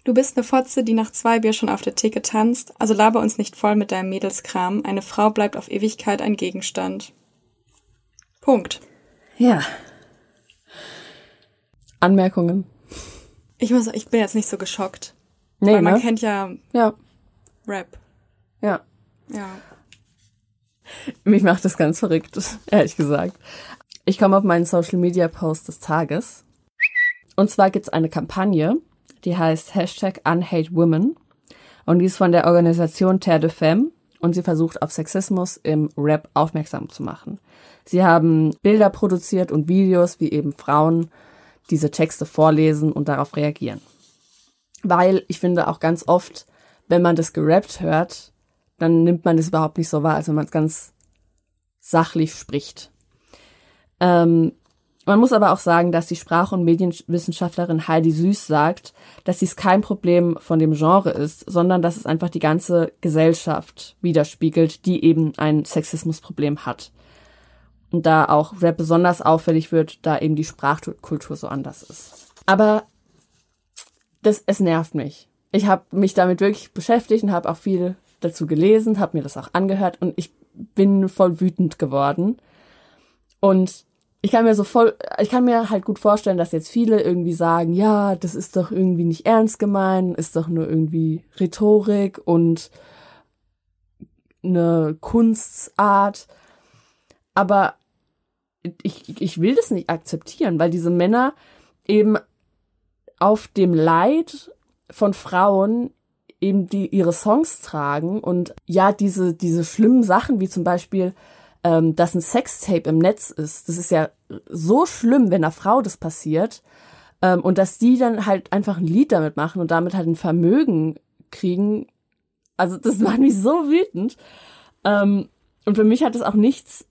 Du bist eine Fotze, die nach zwei Bier schon auf der Theke tanzt, also laber uns nicht voll mit deinem Mädelskram. Eine Frau bleibt auf Ewigkeit ein Gegenstand. Punkt. Ja. Anmerkungen? Ich muss, ich bin jetzt nicht so geschockt. Nee, weil man ne? kennt ja Ja, Rap. ja. Ja. Mich macht das ganz verrückt, ehrlich gesagt. Ich komme auf meinen Social Media Post des Tages. Und zwar gibt's eine Kampagne, die heißt Hashtag UnhateWomen. Und die ist von der Organisation Terre de Femme. Und sie versucht auf Sexismus im Rap aufmerksam zu machen. Sie haben Bilder produziert und Videos, wie eben Frauen diese Texte vorlesen und darauf reagieren. Weil ich finde auch ganz oft, wenn man das gerappt hört, dann nimmt man das überhaupt nicht so wahr, als wenn man es ganz sachlich spricht. Ähm, man muss aber auch sagen, dass die Sprach- und Medienwissenschaftlerin Heidi Süß sagt, dass dies kein Problem von dem Genre ist, sondern dass es einfach die ganze Gesellschaft widerspiegelt, die eben ein Sexismusproblem hat. Und da auch Rap besonders auffällig wird, da eben die Sprachkultur so anders ist. Aber das, es nervt mich. Ich habe mich damit wirklich beschäftigt und habe auch viel dazu gelesen, habe mir das auch angehört und ich bin voll wütend geworden. Und ich kann mir so voll, ich kann mir halt gut vorstellen, dass jetzt viele irgendwie sagen, ja, das ist doch irgendwie nicht ernst gemeint, ist doch nur irgendwie Rhetorik und eine Kunstart. Aber ich, ich will das nicht akzeptieren, weil diese Männer eben auf dem Leid von Frauen eben die ihre Songs tragen und ja diese diese schlimmen Sachen wie zum Beispiel ähm, dass ein Sextape im Netz ist. Das ist ja so schlimm wenn einer Frau das passiert ähm, und dass die dann halt einfach ein Lied damit machen und damit halt ein Vermögen kriegen. Also das macht mich so wütend. Ähm, und für mich hat es auch nichts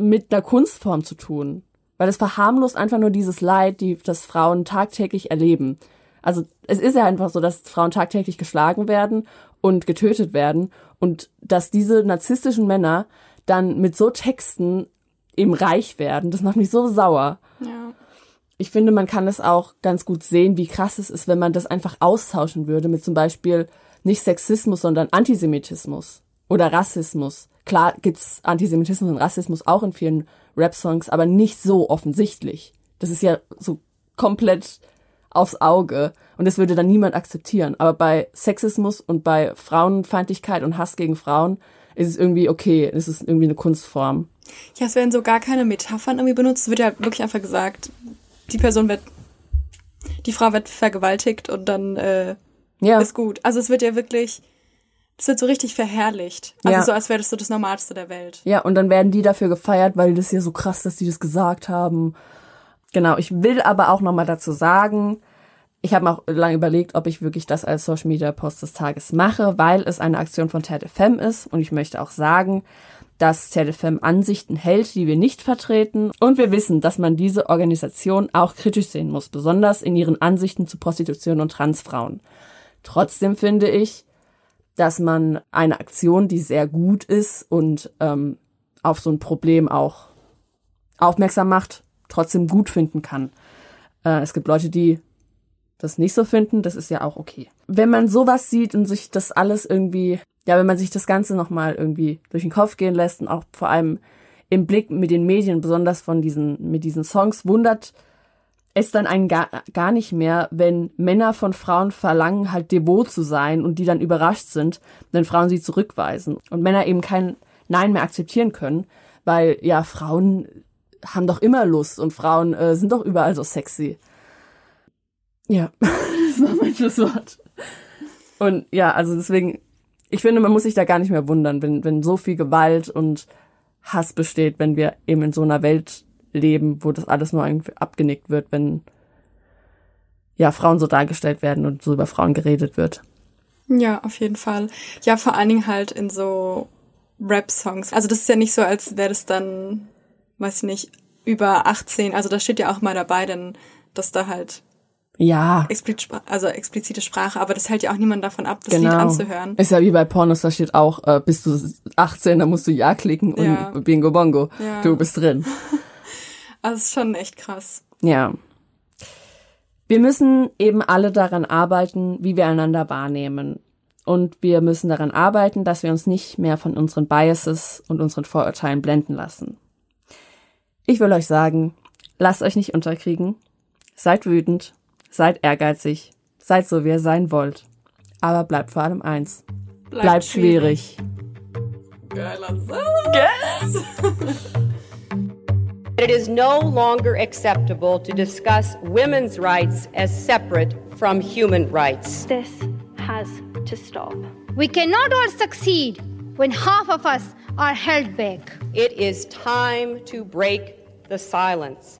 mit einer Kunstform zu tun weil es verharmlost einfach nur dieses Leid die das Frauen tagtäglich erleben also es ist ja einfach so, dass Frauen tagtäglich geschlagen werden und getötet werden und dass diese narzisstischen Männer dann mit so Texten eben reich werden. Das macht mich so sauer. Ja. Ich finde, man kann es auch ganz gut sehen, wie krass es ist, wenn man das einfach austauschen würde mit zum Beispiel nicht Sexismus, sondern Antisemitismus oder Rassismus. Klar gibt's Antisemitismus und Rassismus auch in vielen Rap-Songs, aber nicht so offensichtlich. Das ist ja so komplett aufs Auge und das würde dann niemand akzeptieren. Aber bei Sexismus und bei Frauenfeindlichkeit und Hass gegen Frauen ist es irgendwie okay, es ist irgendwie eine Kunstform. Ja, es werden so gar keine Metaphern irgendwie benutzt. Es wird ja wirklich einfach gesagt, die Person wird, die Frau wird vergewaltigt und dann äh, Ja, ist gut. Also es wird ja wirklich, es wird so richtig verherrlicht. Also Ja. so, als wäre das so das Normalste der Welt. ja, und dann werden die dafür gefeiert, weil das ja so krass, dass die das gesagt haben. Genau, ich will aber auch nochmal dazu sagen, ich habe mir auch lange überlegt, ob ich wirklich das als Social Media Post des Tages mache, weil es eine Aktion von TEDFM ist und ich möchte auch sagen, dass TEDFM Ansichten hält, die wir nicht vertreten und wir wissen, dass man diese Organisation auch kritisch sehen muss, besonders in ihren Ansichten zu Prostitution und Transfrauen. Trotzdem finde ich, dass man eine Aktion, die sehr gut ist und ähm, auf so ein Problem auch aufmerksam macht, trotzdem gut finden kann. Äh, es gibt Leute, die das nicht so finden, das ist ja auch okay. Wenn man sowas sieht und sich das alles irgendwie, ja, wenn man sich das Ganze nochmal irgendwie durch den Kopf gehen lässt und auch vor allem im Blick mit den Medien, besonders von diesen, mit diesen Songs, wundert es dann einen gar, gar nicht mehr, wenn Männer von Frauen verlangen, halt devot zu sein und die dann überrascht sind, wenn Frauen sie zurückweisen und Männer eben kein Nein mehr akzeptieren können, weil ja, Frauen haben doch immer Lust und Frauen äh, sind doch überall so sexy. Ja, das war mein Schlusswort. Und ja, also deswegen, ich finde, man muss sich da gar nicht mehr wundern, wenn, wenn so viel Gewalt und Hass besteht, wenn wir eben in so einer Welt leben, wo das alles nur irgendwie abgenickt wird, wenn ja Frauen so dargestellt werden und so über Frauen geredet wird. Ja, auf jeden Fall. Ja, vor allen Dingen halt in so Rap-Songs. Also das ist ja nicht so, als wäre das dann, weiß ich nicht, über 18. Also da steht ja auch mal dabei, denn dass da halt Ja, explizit, also explizite Sprache, aber das hält ja auch niemand davon ab, das Lied genau. anzuhören. Ist ja wie bei Pornos, da steht auch, äh, bist du 18, dann musst du Ja klicken und Ja. Bingo Bongo, Ja. du bist drin. Also es ist schon echt krass. Ja. Wir müssen eben alle daran arbeiten, wie wir einander wahrnehmen. Und wir müssen daran arbeiten, dass wir uns nicht mehr von unseren Biases und unseren Vorurteilen blenden lassen. Ich will euch sagen, lasst euch nicht unterkriegen. Seid wütend, seid ehrgeizig, seid so, wie ihr sein wollt. Aber bleibt vor allem eins. Bleibt, schwierig. Geiler Satz. It is no longer acceptable to discuss women's rights as separate from human rights. This has to stop. We cannot all succeed when half of us are held back. It is time to break the silence.